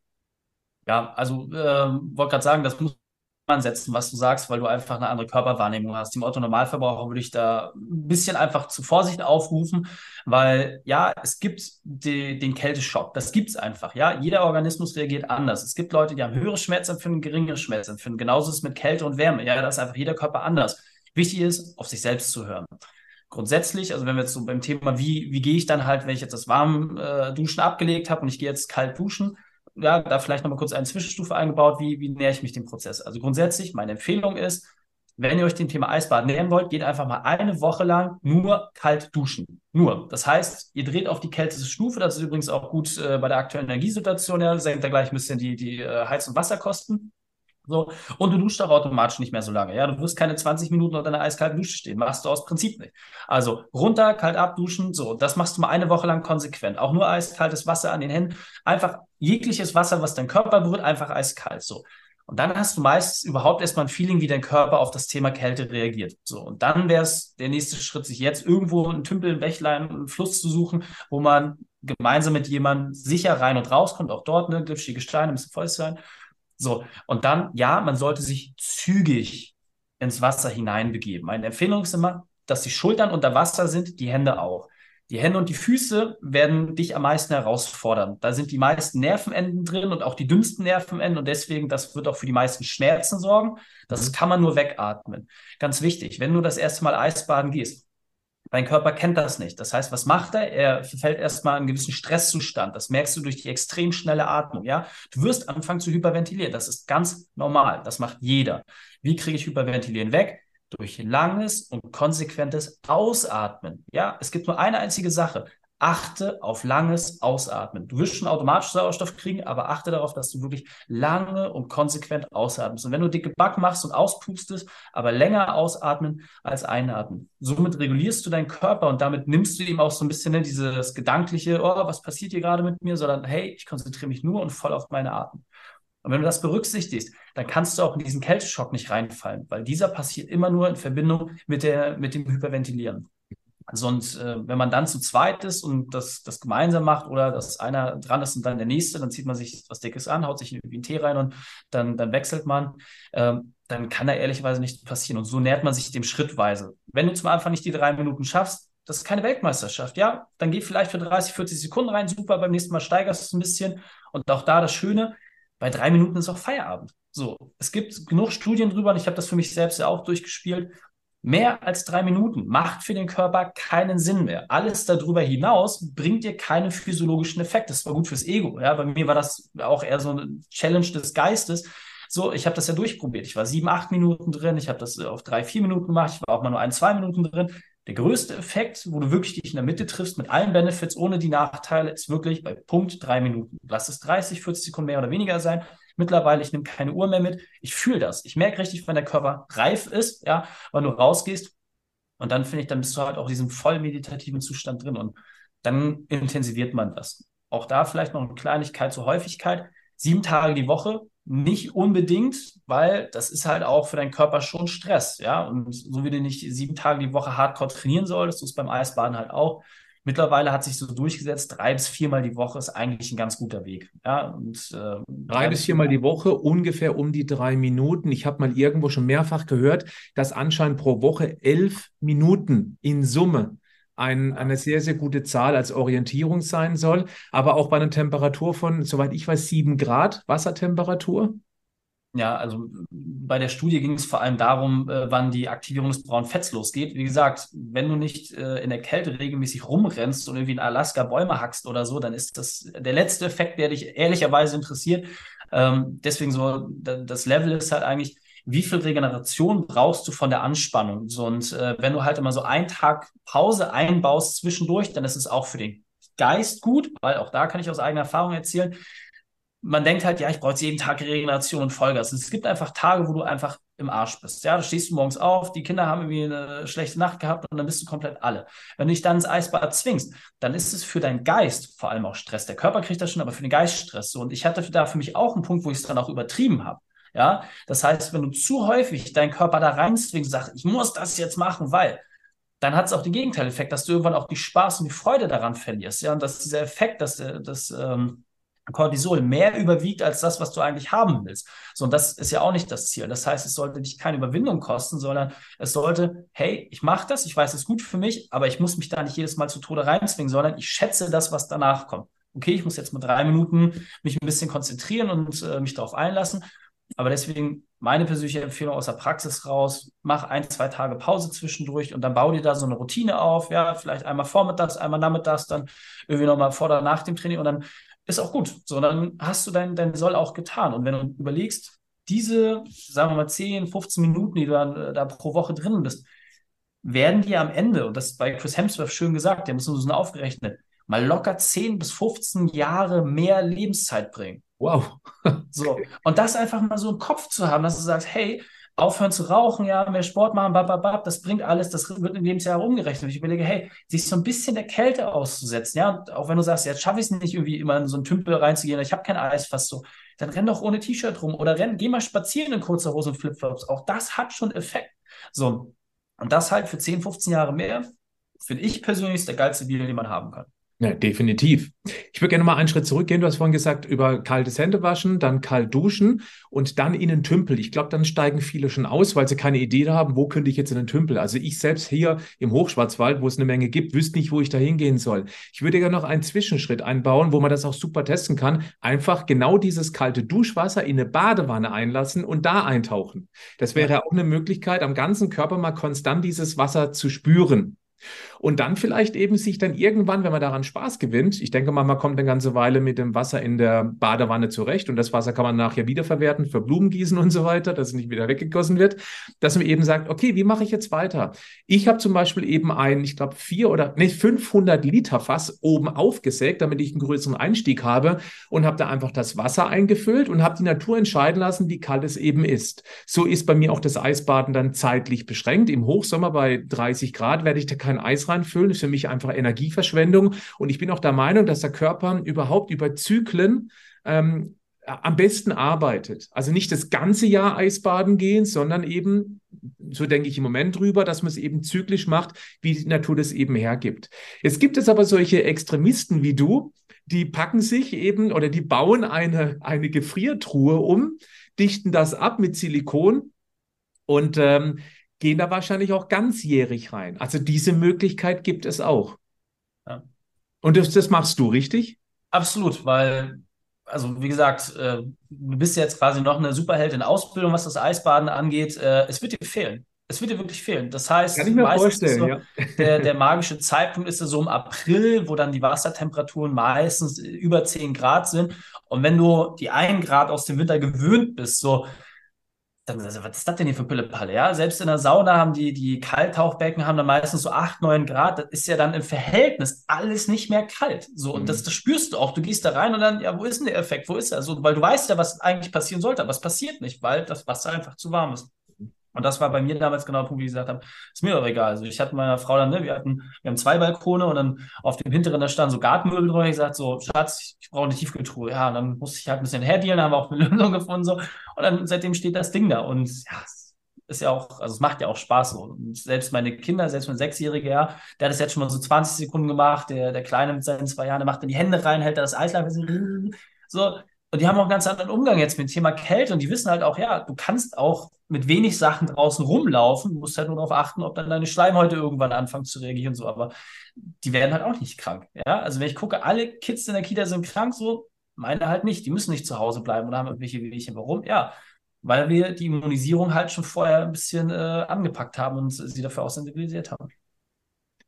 Ja, also äh, wollte gerade sagen, das muss ansetzen, was du sagst, weil du einfach eine andere Körperwahrnehmung hast. Im Otto-Normalverbraucher würde ich da ein bisschen einfach zu Vorsicht aufrufen, weil ja, es gibt die, den Kälteschock. Das gibt es einfach. Ja, jeder Organismus reagiert anders. Es gibt Leute, die haben höheres Schmerzempfinden, geringeres Schmerzempfinden. Genauso ist es mit Kälte und Wärme. Ja, da ist einfach jeder Körper anders. Wichtig ist, auf sich selbst zu hören grundsätzlich, also wenn wir jetzt so beim Thema, wie, wie gehe ich dann halt, wenn ich jetzt das warme äh, Duschen abgelegt habe und ich gehe jetzt kalt duschen, ja, da vielleicht nochmal kurz eine Zwischenstufe eingebaut, wie, wie nähere ich mich dem Prozess. Also grundsätzlich, meine Empfehlung ist, wenn ihr euch dem Thema Eisbad nähern wollt, geht einfach mal eine Woche lang nur kalt duschen. Nur. Das heißt, ihr dreht auf die kälteste Stufe. Das ist übrigens auch gut äh, bei der aktuellen Energiesituation. Ja, senkt da gleich ein bisschen die, die äh, Heiz- und Wasserkosten. So. Und du duschst auch automatisch nicht mehr so lange. Ja, du wirst keine 20 Minuten unter einer eiskalten Dusche stehen. Machst du aus Prinzip nicht. Also runter, kalt abduschen. So. Das machst du mal eine Woche lang konsequent. Auch nur eiskaltes Wasser an den Händen. Einfach jegliches Wasser, was dein Körper berührt, einfach eiskalt. So. Und dann hast du meistens überhaupt erstmal ein Feeling, wie dein Körper auf das Thema Kälte reagiert. So. Und dann wäre es der nächste Schritt, sich jetzt irgendwo einen Tümpel, ein Bächlein, einen Fluss zu suchen, wo man gemeinsam mit jemandem sicher rein und rauskommt. Auch dort, ne, glitschige Steine müssen voll sein so, und dann, ja, man sollte sich zügig ins Wasser hineinbegeben. Meine Empfehlung ist immer, dass die Schultern unter Wasser sind, die Hände auch. Die Hände und die Füße werden dich am meisten herausfordern. Da sind die meisten Nervenenden drin und auch die dünnsten Nervenenden und deswegen, das wird auch für die meisten Schmerzen sorgen. Das mhm. kann man nur wegatmen. Ganz wichtig, wenn du das erste Mal Eisbaden gehst, Dein Körper kennt das nicht. Das heißt, was macht er? Er verfällt erstmal in einen gewissen Stresszustand. Das merkst du durch die extrem schnelle Atmung. Ja, du wirst anfangen zu hyperventilieren. Das ist ganz normal. Das macht jeder. Wie kriege ich Hyperventilieren weg? Durch langes und konsequentes Ausatmen. Ja, es gibt nur eine einzige Sache achte auf langes Ausatmen. Du wirst schon automatisch Sauerstoff kriegen, aber achte darauf, dass du wirklich lange und konsequent ausatmest. Und wenn du dicke Back machst und auspustest, aber länger ausatmen als einatmen. Somit regulierst du deinen Körper und damit nimmst du ihm auch so ein bisschen ne, dieses gedankliche, oh, was passiert hier gerade mit mir, sondern hey, ich konzentriere mich nur und voll auf meine Atmung. Und wenn du das berücksichtigst, dann kannst du auch in diesen Kälteschock nicht reinfallen, weil dieser passiert immer nur in Verbindung mit, der, mit dem Hyperventilieren. Sonst, äh, wenn man dann zu zweit ist und das, das gemeinsam macht oder dass einer dran ist und dann der nächste, dann zieht man sich was Dickes an, haut sich irgendwie einen Tee rein und dann, dann wechselt man, ähm, dann kann da ehrlicherweise nichts passieren. Und so nähert man sich dem schrittweise. Wenn du zum Anfang nicht die drei Minuten schaffst, das ist keine Weltmeisterschaft, ja, dann geh vielleicht für 30, 40 Sekunden rein, super, beim nächsten Mal steigerst du es ein bisschen. Und auch da das Schöne, bei drei Minuten ist auch Feierabend. So, es gibt genug Studien drüber und ich habe das für mich selbst ja auch durchgespielt. Mehr als drei Minuten macht für den Körper keinen Sinn mehr. Alles darüber hinaus bringt dir keine physiologischen Effekte. Das war gut fürs Ego. Ja, bei mir war das auch eher so eine Challenge des Geistes. So, ich habe das ja durchprobiert. Ich war sieben, acht Minuten drin. Ich habe das auf drei, vier Minuten gemacht. Ich war auch mal nur ein, zwei Minuten drin. Der größte Effekt, wo du wirklich dich in der Mitte triffst mit allen Benefits, ohne die Nachteile, ist wirklich bei Punkt drei Minuten. Lass es 30, 40 Sekunden mehr oder weniger sein. Mittlerweile, ich nehme keine Uhr mehr mit. Ich fühle das. Ich merke richtig, wenn der Körper reif ist, ja, wenn du rausgehst. Und dann finde ich, dann bist du halt auch in diesem voll meditativen Zustand drin. Und dann intensiviert man das. Auch da vielleicht noch eine Kleinigkeit zur Häufigkeit. Sieben Tage die Woche, nicht unbedingt, weil das ist halt auch für deinen Körper schon Stress, ja. Und so wie du nicht sieben Tage die Woche hardcore trainieren solltest, du es beim Eisbaden halt auch, Mittlerweile hat sich so durchgesetzt, drei bis viermal die Woche ist eigentlich ein ganz guter Weg. Ja, und, äh, drei, bis viermal die Woche, ungefähr um die drei Minuten. Ich habe mal irgendwo schon mehrfach gehört, dass anscheinend pro Woche elf Minuten in Summe ein, eine sehr, sehr gute Zahl als Orientierung sein soll. Aber auch bei einer Temperatur von, soweit ich weiß, sieben Grad Wassertemperatur. Ja, also bei der Studie ging es vor allem darum, äh, wann die Aktivierung des braunen Fetts losgeht. Wie gesagt, wenn du nicht äh, in der Kälte regelmäßig rumrennst und irgendwie in Alaska Bäume hackst oder so, dann ist das der letzte Effekt, der dich ehrlicherweise interessiert. Ähm, deswegen so, das Level ist halt eigentlich, wie viel Regeneration brauchst du von der Anspannung? So, und äh, wenn du halt immer so einen Tag Pause einbaust zwischendurch, dann ist es auch für den Geist gut, weil auch da kann ich aus eigener Erfahrung erzählen, man denkt halt, ja, ich brauche jetzt jeden Tag Regeneration und Vollgas. Und es gibt einfach Tage, wo du einfach im Arsch bist. Ja, da stehst du morgens auf, die Kinder haben irgendwie eine schlechte Nacht gehabt und dann bist du komplett alle. Wenn du dich dann ins Eisbad zwingst, dann ist es für deinen Geist vor allem auch Stress. Der Körper kriegt das schon, aber für den Geist Stress. So, und ich hatte da für mich auch einen Punkt, wo ich es dann auch übertrieben habe. Ja, das heißt, wenn du zu häufig deinen Körper da reinzwingst, sagst, ich muss das jetzt machen, weil, dann hat es auch den Gegenteileffekt, dass du irgendwann auch die Spaß und die Freude daran verlierst. Ja, und dass dieser Effekt, dass, dass ähm, Cortisol mehr überwiegt als das, was du eigentlich haben willst. So, und das ist ja auch nicht das Ziel. Das heißt, es sollte dich keine Überwindung kosten, sondern es sollte, hey, ich mache das, ich weiß, es ist gut für mich, aber ich muss mich da nicht jedes Mal zu Tode reinzwingen, sondern ich schätze das, was danach kommt. Okay, ich muss jetzt mal drei Minuten mich ein bisschen konzentrieren und äh, mich darauf einlassen. Aber deswegen meine persönliche Empfehlung aus der Praxis raus, mach ein, zwei Tage Pause zwischendurch und dann bau dir da so eine Routine auf, ja, vielleicht einmal vormittags, einmal nachmittags, dann irgendwie nochmal vor oder nach dem Training und dann ist auch gut. So, dann hast du dein, dein Soll auch getan. Und wenn du überlegst, diese, sagen wir mal, 10, 15 Minuten, die du dann äh, da pro Woche drin bist, werden dir am Ende, und das ist bei Chris Hemsworth schön gesagt, der muss nur so aufgerechnet, mal locker 10 bis 15 Jahre mehr Lebenszeit bringen. Wow. so. Und das einfach mal so im Kopf zu haben, dass du sagst, hey, aufhören zu rauchen, ja, mehr Sport machen, bababab, das bringt alles, das wird in Lebensjahr umgerechnet. Ich überlege, hey, sich so ein bisschen der Kälte auszusetzen, ja, und auch wenn du sagst, jetzt schaffe ich es nicht irgendwie immer in so einen Tümpel reinzugehen, ich habe kein Eis fast so, dann renn doch ohne T-Shirt rum oder renn, geh mal spazieren in kurzer Hose und Flipflops. Auch das hat schon Effekt. So. Und das halt für 10, 15 Jahre mehr, finde ich persönlich ist der geilste Deal, den man haben kann. Ja, definitiv. Ich würde gerne mal einen Schritt zurückgehen. Du hast vorhin gesagt, über kaltes Händewaschen, dann kalt duschen und dann in den Tümpel. Ich glaube, dann steigen viele schon aus, weil sie keine Idee haben, wo könnte ich jetzt in den Tümpel. Also ich selbst hier im Hochschwarzwald, wo es eine Menge gibt, wüsste nicht, wo ich da hingehen soll. Ich würde gerne noch einen Zwischenschritt einbauen, wo man das auch super testen kann. Einfach genau dieses kalte Duschwasser in eine Badewanne einlassen und da eintauchen. Das wäre auch eine Möglichkeit, am ganzen Körper mal konstant dieses Wasser zu spüren. Und dann vielleicht eben sich dann irgendwann, wenn man daran Spaß gewinnt, ich denke mal, man kommt eine ganze Weile mit dem Wasser in der Badewanne zurecht und das Wasser kann man nachher wiederverwerten für Blumengießen und so weiter, dass es nicht wieder weggegossen wird, dass man eben sagt, okay, wie mache ich jetzt weiter? Ich habe zum Beispiel eben ein, ich glaube, vier oder nee, 500 Liter Fass oben aufgesägt, damit ich einen größeren Einstieg habe und habe da einfach das Wasser eingefüllt und habe die Natur entscheiden lassen, wie kalt es eben ist. So ist bei mir auch das Eisbaden dann zeitlich beschränkt. Im Hochsommer bei 30 Grad werde ich da kein Eis reinfüllen, ist für mich einfach Energieverschwendung. Und ich bin auch der Meinung, dass der Körper überhaupt über Zyklen ähm, am besten arbeitet. Also nicht das ganze Jahr Eisbaden gehen, sondern eben, so denke ich im Moment drüber, dass man es eben zyklisch macht, wie die Natur das eben hergibt. Jetzt gibt es aber solche Extremisten wie du, die packen sich eben oder die bauen eine, eine Gefriertruhe um, dichten das ab mit Silikon und ähm, gehen da wahrscheinlich auch ganzjährig rein. Also diese Möglichkeit gibt es auch. Ja. Und das, das machst du, richtig? Absolut, weil also wie gesagt, äh, du bist jetzt quasi noch eine Superheldin Ausbildung, was das Eisbaden angeht. Äh, es wird dir fehlen. Es wird dir wirklich fehlen. Das heißt, Kann ich mir vorstellen, so, ja. der, der magische Zeitpunkt ist so im April, wo dann die Wassertemperaturen meistens über 10 Grad sind. Und wenn du die 1 Grad aus dem Winter gewöhnt bist, so also, was ist das denn hier für Pillepalle? Ja, selbst in der Sauna haben die, die Kalttauchbecken haben dann meistens so 8, 9 Grad. Das ist ja dann im Verhältnis alles nicht mehr kalt. So, und das, mhm. das spürst du auch. Du gehst da rein und dann, ja, wo ist denn der Effekt? Wo ist er? So, weil du weißt ja, was eigentlich passieren sollte, aber es passiert nicht, weil das Wasser einfach zu warm ist. Und das war bei mir damals genau der Punkt, wie ich gesagt habe, ist mir aber egal. Also ich hatte meiner Frau dann, ne, wir hatten, wir haben zwei Balkone und dann auf dem hinteren, da standen so Gartenmöbel drin. Ich sagte so, Schatz, ich brauche eine Tiefkühltruhe. Ja, und dann musste ich halt ein bisschen herdealen, haben wir auch eine Lösung gefunden so. Und dann seitdem steht das Ding da. Und ja, ist ja auch, also es macht ja auch Spaß so. Und selbst meine Kinder, selbst mein Sechsjähriger, ja, der hat das jetzt schon mal so 20 Sekunden gemacht. Der, der Kleine mit seinen zwei Jahren, der macht dann die Hände rein, hält da das Eis lang. So, und die haben auch einen ganz anderen Umgang jetzt mit dem Thema Kälte und die wissen halt auch, ja, du kannst auch mit wenig Sachen draußen rumlaufen, du musst halt nur darauf achten, ob dann deine Schleimhäute irgendwann anfangen zu reagieren, so, aber die werden halt auch nicht krank, ja. Also wenn ich gucke, alle Kids in der Kita sind krank, so, meine halt nicht, die müssen nicht zu Hause bleiben oder haben irgendwelche Wehwehchen. Warum? Ja, weil wir die Immunisierung halt schon vorher ein bisschen äh, angepackt haben und sie dafür auch haben.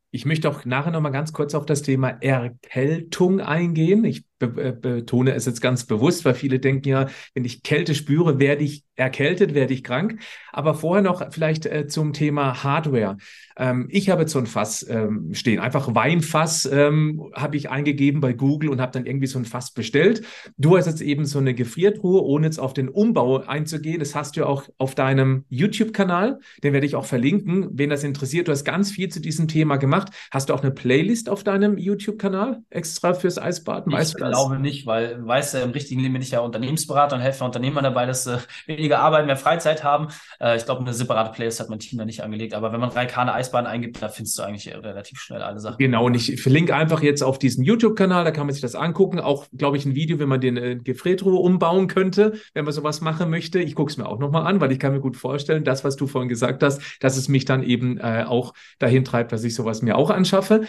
Ich möchte auch nachher noch mal ganz kurz auf das Thema Erkältung eingehen. Ich be äh, betone es jetzt ganz bewusst, weil viele denken ja, wenn ich Kälte spüre, werde ich erkältet, werde ich krank. Aber vorher noch vielleicht äh, zum Thema Hardware. Ähm, ich habe jetzt so ein Fass ähm, stehen, einfach Weinfass ähm, habe ich eingegeben bei Google und habe dann irgendwie so ein Fass bestellt. Du hast jetzt eben so eine Gefriertruhe, ohne jetzt auf den Umbau einzugehen. Das hast du auch auf deinem YouTube-Kanal. Den werde ich auch verlinken, wen das interessiert. Du hast ganz viel zu diesem Thema gemacht. Hast du auch eine Playlist auf deinem YouTube-Kanal extra fürs Eisbaden? Weißt ich glaube nicht, weil weißt du, im richtigen Leben bin ich ja Unternehmensberater und helfe Unternehmern dabei, dass sie weniger Arbeit, mehr Freizeit haben. Äh, ich glaube, eine separate Playlist hat mein Team da nicht angelegt. Aber wenn man Raikane Eisbahn eingibt, da findest du eigentlich relativ schnell alle Sachen. Genau, und ich verlinke einfach jetzt auf diesen YouTube-Kanal, da kann man sich das angucken. Auch, glaube ich, ein Video, wenn man den äh, Gefriertruhe umbauen könnte, wenn man sowas machen möchte. Ich gucke es mir auch nochmal an, weil ich kann mir gut vorstellen, das, was du vorhin gesagt hast, dass es mich dann eben äh, auch dahin treibt, dass ich sowas mir auch anschaffe.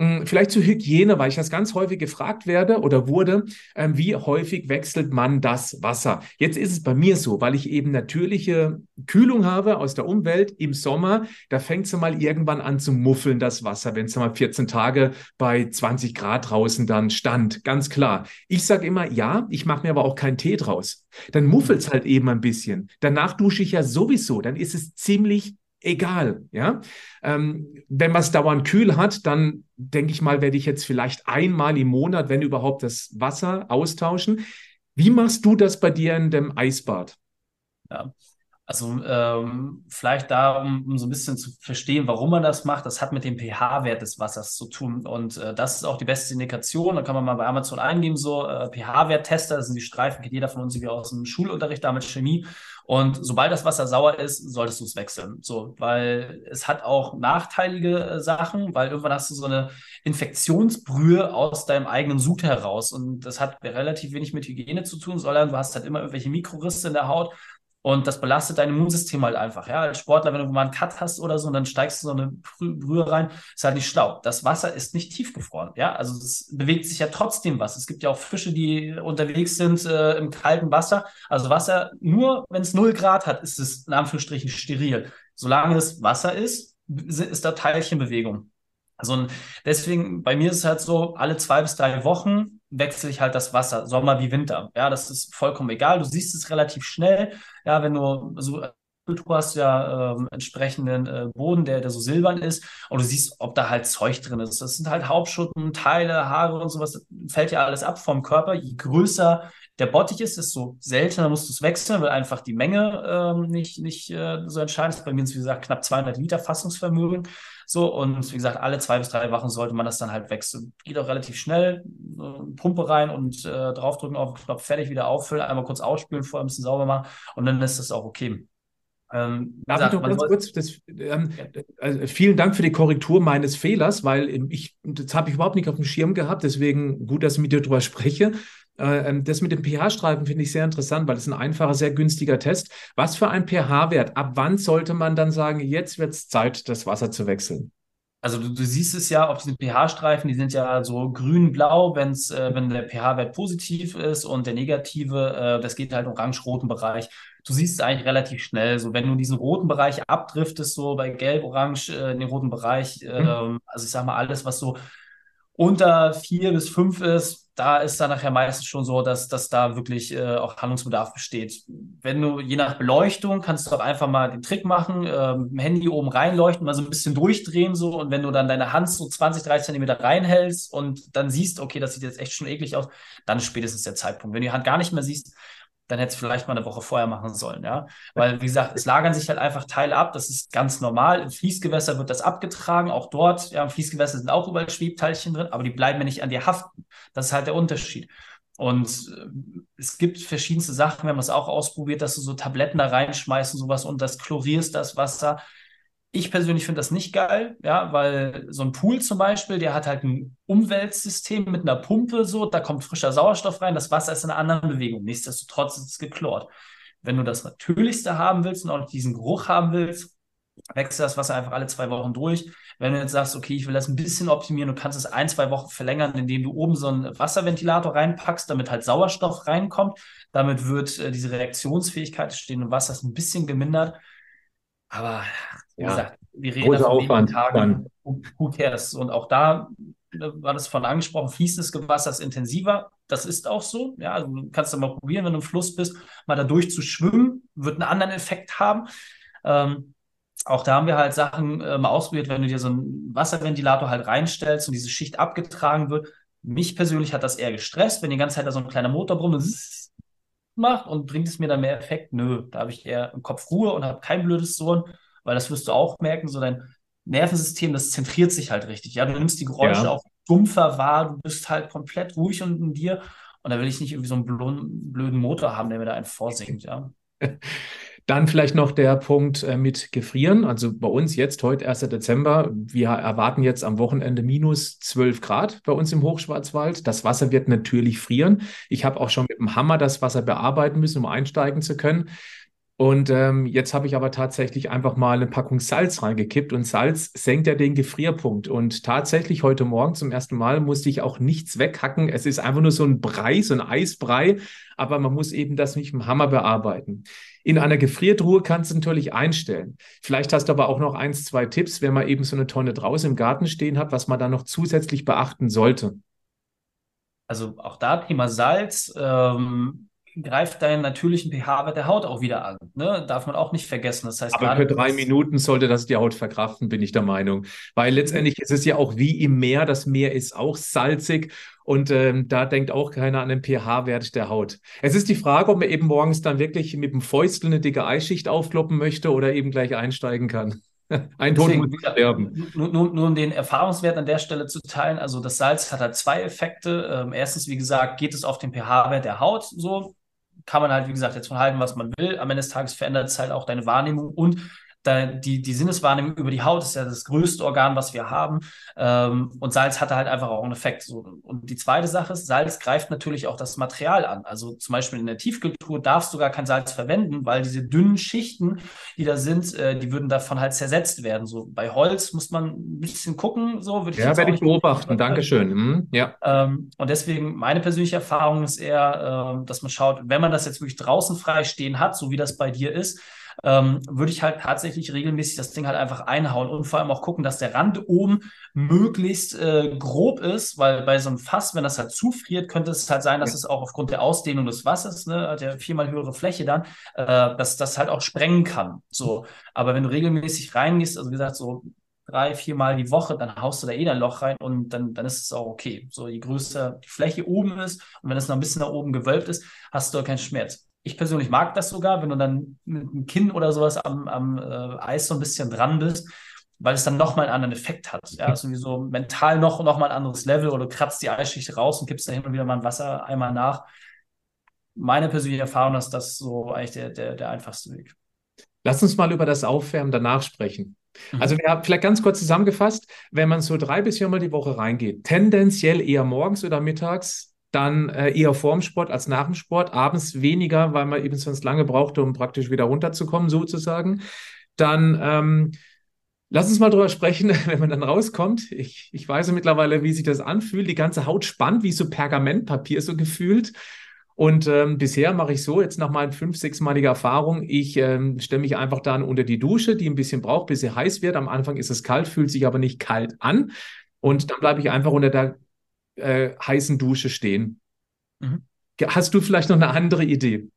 Hm, vielleicht zur Hygiene, weil ich das ganz häufig gefragt werde oder wurde, ähm, wie häufig wechselt man das Wasser? Jetzt ist es bei mir so, weil ich eben natürliche Kühlung habe aus der Umwelt im Sommer, da fängt es mal irgendwann an zu muffeln, das Wasser, wenn es mal 14 Tage bei 20 Grad draußen dann stand. Ganz klar. Ich sage immer, ja, ich mache mir aber auch keinen Tee draus. Dann muffelt es halt eben ein bisschen. Danach dusche ich ja sowieso, dann ist es ziemlich egal. Ja, ähm, wenn man es dauernd kühl hat, dann denke ich mal, werde ich jetzt vielleicht einmal im Monat, wenn überhaupt, das Wasser austauschen. Wie machst du das bei dir in dem Eisbad? Ja, also ähm, vielleicht da, um, so ein bisschen zu verstehen, warum man das macht, das hat mit dem pH-Wert des Wassers zu tun. Und äh, das ist auch die beste Indikation. Da kann man mal bei Amazon eingeben, so äh, pH-Wert-Tester, das sind die Streifen, kennt jeder von uns wie aus dem Schulunterricht damit Chemie. Und sobald das Wasser sauer ist, solltest du es wechseln. So, weil es hat auch nachteilige äh, Sachen, weil irgendwann hast du so eine Infektionsbrühe aus deinem eigenen Sud heraus. Und das hat relativ wenig mit Hygiene zu tun, sondern du hast halt immer irgendwelche Mikrorisse in der Haut und das belastet dein Immunsystem halt einfach. Ja, als Sportler, wenn du mal einen Cut hast oder so und dann steigst du so eine Brühe rein, ist halt nicht schlau. Das Wasser ist nicht tiefgefroren. Ja, also es bewegt sich ja trotzdem was. Es gibt ja auch Fische, die unterwegs sind äh, im kalten Wasser. Also Wasser, nur wenn es 0 Grad hat, ist es in Anführungsstrichen steril. Solange es Wasser ist, ist da Teilchenbewegung. Also deswegen, bei mir ist es halt so, alle zwei bis drei Wochen wechsle ich halt das Wasser, Sommer wie Winter. Ja, das ist vollkommen egal. Du siehst es relativ schnell. Ja, wenn du so du hast ja ähm, entsprechenden äh, Boden, der, der so silbern ist, und du siehst, ob da halt Zeug drin ist. Das sind halt Hauptschutten, Teile, Haare und sowas. Das fällt ja alles ab vom Körper. Je größer der Bottich ist, desto seltener musst du es wechseln, weil einfach die Menge ähm, nicht, nicht äh, so entscheidend ist. Bei mir ist, wie gesagt, knapp 200 Liter Fassungsvermögen. So, und wie gesagt, alle zwei bis drei Wochen sollte man das dann halt wechseln. Geht auch relativ schnell. Pumpe rein und äh, draufdrücken auf den Knopf, fertig, wieder auffüllen, einmal kurz ausspülen, vorher ein bisschen sauber machen und dann ist das auch okay. Ähm, Darf ich noch ganz kurz, das, ähm, also vielen Dank für die Korrektur meines Fehlers, weil ich, das habe ich überhaupt nicht auf dem Schirm gehabt, deswegen gut, dass ich mit dir darüber spreche. Äh, ähm, das mit dem pH-Streifen finde ich sehr interessant, weil es ein einfacher, sehr günstiger Test. Was für ein pH-Wert? Ab wann sollte man dann sagen, jetzt wird es Zeit, das Wasser zu wechseln? Also du, du, siehst es ja auf diesen pH-Streifen, die sind ja so grün-blau, wenn's, äh, wenn der pH-Wert positiv ist und der negative, äh, das geht halt orange-roten Bereich. Du siehst es eigentlich relativ schnell. So, wenn du diesen roten Bereich abdriftest, so bei gelb-orange äh, in den roten Bereich, mhm. also ich sag mal, alles, was so unter vier bis fünf ist, da ist dann nachher meistens schon so, dass, dass da wirklich äh, auch Handlungsbedarf besteht. Wenn du je nach Beleuchtung kannst du auch einfach mal den Trick machen, äh, Handy oben reinleuchten, mal so ein bisschen durchdrehen so und wenn du dann deine Hand so 20, 30 Zentimeter reinhältst und dann siehst, okay, das sieht jetzt echt schon eklig aus, dann spätestens der Zeitpunkt. Wenn du die Hand gar nicht mehr siehst, dann hätte es vielleicht mal eine Woche vorher machen sollen, ja. Weil, wie gesagt, es lagern sich halt einfach Teile ab, das ist ganz normal. Im Fließgewässer wird das abgetragen, auch dort, ja, im Fließgewässer sind auch überall Schwebteilchen drin, aber die bleiben ja nicht an dir haften. Das ist halt der Unterschied. Und äh, es gibt verschiedenste Sachen, wir haben das auch ausprobiert, dass du so Tabletten da reinschmeißt und sowas und das chlorierst das Wasser. Ich persönlich finde das nicht geil, ja, weil so ein Pool zum Beispiel, der hat halt ein Umweltsystem mit einer Pumpe, so, da kommt frischer Sauerstoff rein, das Wasser ist in einer anderen Bewegung. Nichtsdestotrotz ist es geklort. Wenn du das Natürlichste haben willst und auch diesen Geruch haben willst, wechsel das Wasser einfach alle zwei Wochen durch. Wenn du jetzt sagst, okay, ich will das ein bisschen optimieren, du kannst es ein, zwei Wochen verlängern, indem du oben so einen Wasserventilator reinpackst, damit halt Sauerstoff reinkommt. Damit wird äh, diese Reaktionsfähigkeit des stehenden Wassers ein bisschen gemindert. Aber wie ja. gesagt, wir reden Großer Aufwand Tagen, who, who cares? Und auch da war das von angesprochen, fließendes Gewasser ist intensiver. Das ist auch so. Ja, also du kannst da mal probieren, wenn du im Fluss bist, mal da durch zu schwimmen, wird einen anderen Effekt haben. Ähm, auch da haben wir halt Sachen äh, mal ausprobiert, wenn du dir so einen Wasserventilator halt reinstellst und diese Schicht abgetragen wird. Mich persönlich hat das eher gestresst, wenn die ganze Zeit da so ein kleiner Motor brummt macht und bringt es mir dann mehr Effekt? Nö, da habe ich eher im Kopf Ruhe und habe kein blödes Sohn weil das wirst du auch merken, so dein Nervensystem, das zentriert sich halt richtig. Ja, du nimmst die Geräusche ja. auch dumpfer wahr, du bist halt komplett ruhig und in dir. Und da will ich nicht irgendwie so einen blöden Motor haben, der mir da einen vorsingt, ja. Dann vielleicht noch der Punkt äh, mit Gefrieren. Also bei uns jetzt, heute 1. Dezember, wir erwarten jetzt am Wochenende minus 12 Grad bei uns im Hochschwarzwald. Das Wasser wird natürlich frieren. Ich habe auch schon mit dem Hammer das Wasser bearbeiten müssen, um einsteigen zu können. Und ähm, jetzt habe ich aber tatsächlich einfach mal eine Packung Salz reingekippt und Salz senkt ja den Gefrierpunkt. Und tatsächlich heute Morgen zum ersten Mal musste ich auch nichts weghacken. Es ist einfach nur so ein Brei, so ein Eisbrei, aber man muss eben das nicht mit dem Hammer bearbeiten. In einer Gefriertruhe kannst du natürlich einstellen. Vielleicht hast du aber auch noch eins, zwei Tipps, wenn man eben so eine Tonne draußen im Garten stehen hat, was man da noch zusätzlich beachten sollte. Also auch da Thema Salz. Ähm greift deinen natürlichen pH-Wert der Haut auch wieder an. Ne? Darf man auch nicht vergessen. Das heißt, Aber für drei Minuten sollte das die Haut verkraften, bin ich der Meinung. Weil letztendlich ist es ja auch wie im Meer. Das Meer ist auch salzig und ähm, da denkt auch keiner an den pH-Wert der Haut. Es ist die Frage, ob man eben morgens dann wirklich mit dem Fäustel eine dicke Eisschicht aufkloppen möchte oder eben gleich einsteigen kann. Ein Tod muss sterben. Nur, nur, nur, um den Erfahrungswert an der Stelle zu teilen, also das Salz hat halt zwei Effekte. Ähm, erstens, wie gesagt, geht es auf den pH-Wert der Haut so kann man halt, wie gesagt, jetzt von halten, was man will. Am Ende des Tages verändert es halt auch deine Wahrnehmung und die, die Sinneswahrnehmung über die Haut ist ja das größte Organ, was wir haben. Ähm, und Salz hatte halt einfach auch einen Effekt. Und die zweite Sache ist, Salz greift natürlich auch das Material an. Also zum Beispiel in der Tiefkultur darfst du gar kein Salz verwenden, weil diese dünnen Schichten, die da sind, äh, die würden davon halt zersetzt werden. So bei Holz muss man ein bisschen gucken. So würde ich ja, werde ich beobachten. Dankeschön. Mhm, ja. Ähm, und deswegen meine persönliche Erfahrung ist eher, ähm, dass man schaut, wenn man das jetzt wirklich draußen frei stehen hat, so wie das bei dir ist, ähm, würde ich halt tatsächlich regelmäßig das Ding halt einfach einhauen und vor allem auch gucken, dass der Rand oben möglichst äh, grob ist, weil bei so einem Fass, wenn das halt zufriert, könnte es halt sein, dass ja. es auch aufgrund der Ausdehnung des Wassers, ne, hat ja viermal höhere Fläche dann, äh, dass das halt auch sprengen kann. So, aber wenn du regelmäßig reingehst, also wie gesagt, so drei, viermal die Woche, dann haust du da eh ein Loch rein und dann, dann ist es auch okay. So, je größer die Fläche oben ist und wenn es noch ein bisschen nach oben gewölbt ist, hast du keinen Schmerz ich persönlich mag das sogar, wenn du dann mit dem Kinn oder sowas am, am äh, Eis so ein bisschen dran bist, weil es dann nochmal einen anderen Effekt hat. Ja, sowieso mental noch, noch mal ein anderes Level oder du kratzt die Eisschicht raus und gibst da hin und wieder mal ein Wasser einmal nach. Meine persönliche Erfahrung ist das so eigentlich der, der, der einfachste Weg. Lass uns mal über das Aufwärmen danach sprechen. Mhm. Also wir haben vielleicht ganz kurz zusammengefasst, wenn man so drei bis viermal die Woche reingeht, tendenziell eher morgens oder mittags, dann äh, eher vorm Sport als nach dem Sport, abends weniger, weil man eben sonst lange brauchte, um praktisch wieder runterzukommen, sozusagen. Dann ähm, Lass uns mal drüber sprechen, wenn man dann rauskommt. Ich, ich weiß mittlerweile, wie sich das anfühlt. Die ganze Haut spannt wie so Pergamentpapier so gefühlt. Und ähm, bisher mache ich so, jetzt nach meinen fünf, sechsmaliger Erfahrung, ich ähm, stelle mich einfach dann unter die Dusche, die ein bisschen braucht, bis sie heiß wird. Am Anfang ist es kalt, fühlt sich aber nicht kalt an. Und dann bleibe ich einfach unter der äh, heißen Dusche stehen. Mhm. Hast du vielleicht noch eine andere Idee?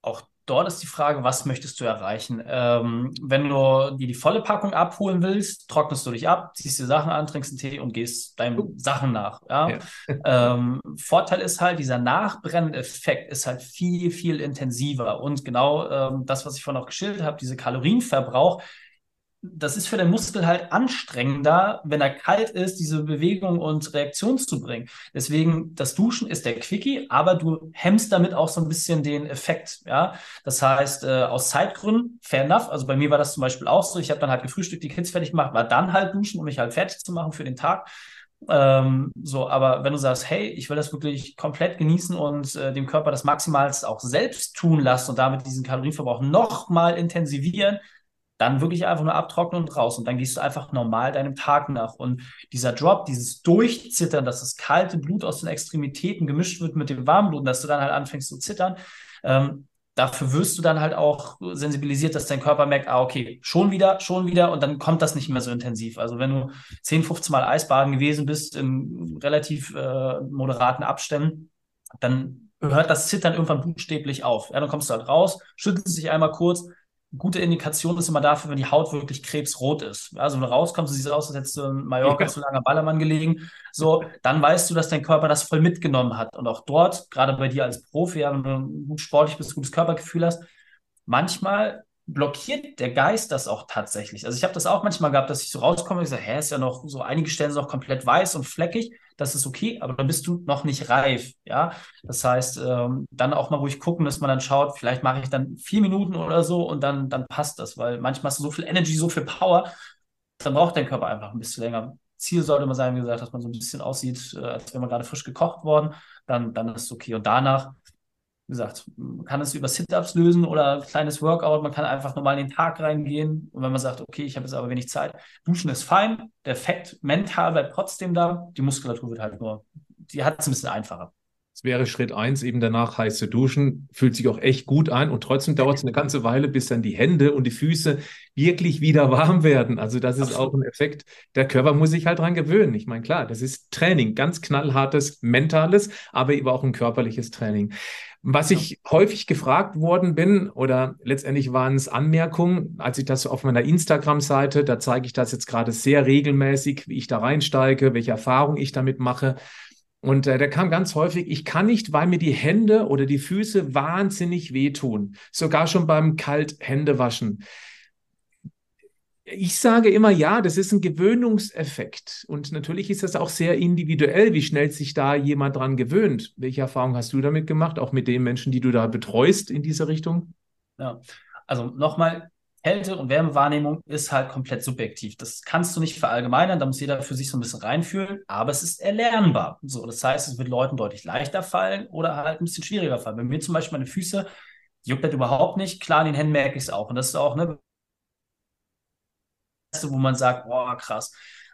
Auch dort ist die Frage, was möchtest du erreichen? Ähm, wenn du dir die volle Packung abholen willst, trocknest du dich ab, ziehst dir Sachen an, trinkst einen Tee und gehst deinen uh. Sachen nach. Ja? ja. ähm, Vorteil ist halt, dieser Nachbrenneffekt ist halt viel, viel intensiver. Und genau ähm, das, was ich vorhin auch geschildert habe, diese Kalorienverbrauch, das ist für den Muskel halt anstrengender, wenn er kalt ist, diese Bewegung und Reaktion zu bringen. Deswegen, das Duschen ist der Quickie, aber du hemmst damit auch so ein bisschen den Effekt. Ja, das heißt, äh, aus Zeitgründen, fair enough. Also bei mir war das zum Beispiel auch so. Ich habe dann halt gefrühstückt, die Kids fertig gemacht, war dann halt duschen, um mich halt fertig zu machen für den Tag. Ähm, so, aber wenn du sagst, hey, ich will das wirklich komplett genießen und äh, dem Körper das Maximalste auch selbst tun lassen und damit diesen Kalorienverbrauch nochmal intensivieren, dann wirklich einfach nur abtrocknen und raus. Und dann gehst du einfach normal deinem Tag nach. Und dieser Drop, dieses Durchzittern, dass das kalte Blut aus den Extremitäten gemischt wird mit dem warmen Blut, dass du dann halt anfängst zu zittern, ähm, dafür wirst du dann halt auch sensibilisiert, dass dein Körper merkt, ah, okay, schon wieder, schon wieder und dann kommt das nicht mehr so intensiv. Also wenn du 10, 15 Mal Eisbaden gewesen bist in relativ äh, moderaten Abständen, dann hört das Zittern irgendwann buchstäblich auf. Ja, dann kommst du halt raus, schüttelst dich einmal kurz, gute Indikation ist immer dafür, wenn die Haut wirklich krebsrot ist. Also wenn du rauskommst, du siehst aus, als hättest du in Mallorca ja. zu lange Ballermann gelegen. So, dann weißt du, dass dein Körper das voll mitgenommen hat. Und auch dort, gerade bei dir als Profi, wenn du gut sportlich bist, gutes Körpergefühl hast, manchmal blockiert der Geist das auch tatsächlich. Also ich habe das auch manchmal gehabt, dass ich so rauskomme und ich sage, hä, ist ja noch so, einige Stellen sind noch komplett weiß und fleckig das ist okay, aber dann bist du noch nicht reif. Ja, das heißt, ähm, dann auch mal ruhig gucken, dass man dann schaut, vielleicht mache ich dann vier Minuten oder so und dann, dann passt das, weil manchmal hast du so viel Energy, so viel Power, dann braucht dein Körper einfach ein bisschen länger. Ziel sollte immer sein, wie gesagt, dass man so ein bisschen aussieht, äh, als wäre man gerade frisch gekocht worden, dann, dann ist es okay. Und danach wie gesagt, man kann es über Sit-Ups lösen oder ein kleines Workout. Man kann einfach normal in den Tag reingehen. Und wenn man sagt, okay, ich habe jetzt aber wenig Zeit, duschen ist fein. Der Effekt mental bleibt trotzdem da. Die Muskulatur wird halt nur, die hat es ein bisschen einfacher. Es wäre Schritt eins, eben danach heiß zu duschen. Fühlt sich auch echt gut an und trotzdem dauert es eine ganze Weile, bis dann die Hände und die Füße wirklich wieder warm werden. Also das ist Absolut. auch ein Effekt. Der Körper muss sich halt dran gewöhnen. Ich meine, klar, das ist Training, ganz knallhartes mentales, aber eben auch ein körperliches Training. Was ich häufig gefragt worden bin, oder letztendlich waren es Anmerkungen, als ich das auf meiner Instagram-Seite, da zeige ich das jetzt gerade sehr regelmäßig, wie ich da reinsteige, welche Erfahrungen ich damit mache. Und äh, da kam ganz häufig, ich kann nicht, weil mir die Hände oder die Füße wahnsinnig wehtun. Sogar schon beim Kalthändewaschen. Ich sage immer, ja, das ist ein Gewöhnungseffekt. Und natürlich ist das auch sehr individuell, wie schnell sich da jemand dran gewöhnt. Welche Erfahrung hast du damit gemacht, auch mit den Menschen, die du da betreust in diese Richtung? Ja, also nochmal, Kälte- und Wärmewahrnehmung ist halt komplett subjektiv. Das kannst du nicht verallgemeinern, da muss jeder für sich so ein bisschen reinfühlen, aber es ist erlernbar. So, das heißt, es wird Leuten deutlich leichter fallen oder halt ein bisschen schwieriger fallen. Bei mir zum Beispiel meine Füße, juckt das überhaupt nicht. Klar, in den Händen merke ich es auch. Und das ist auch, ne, wo man sagt, boah, krass.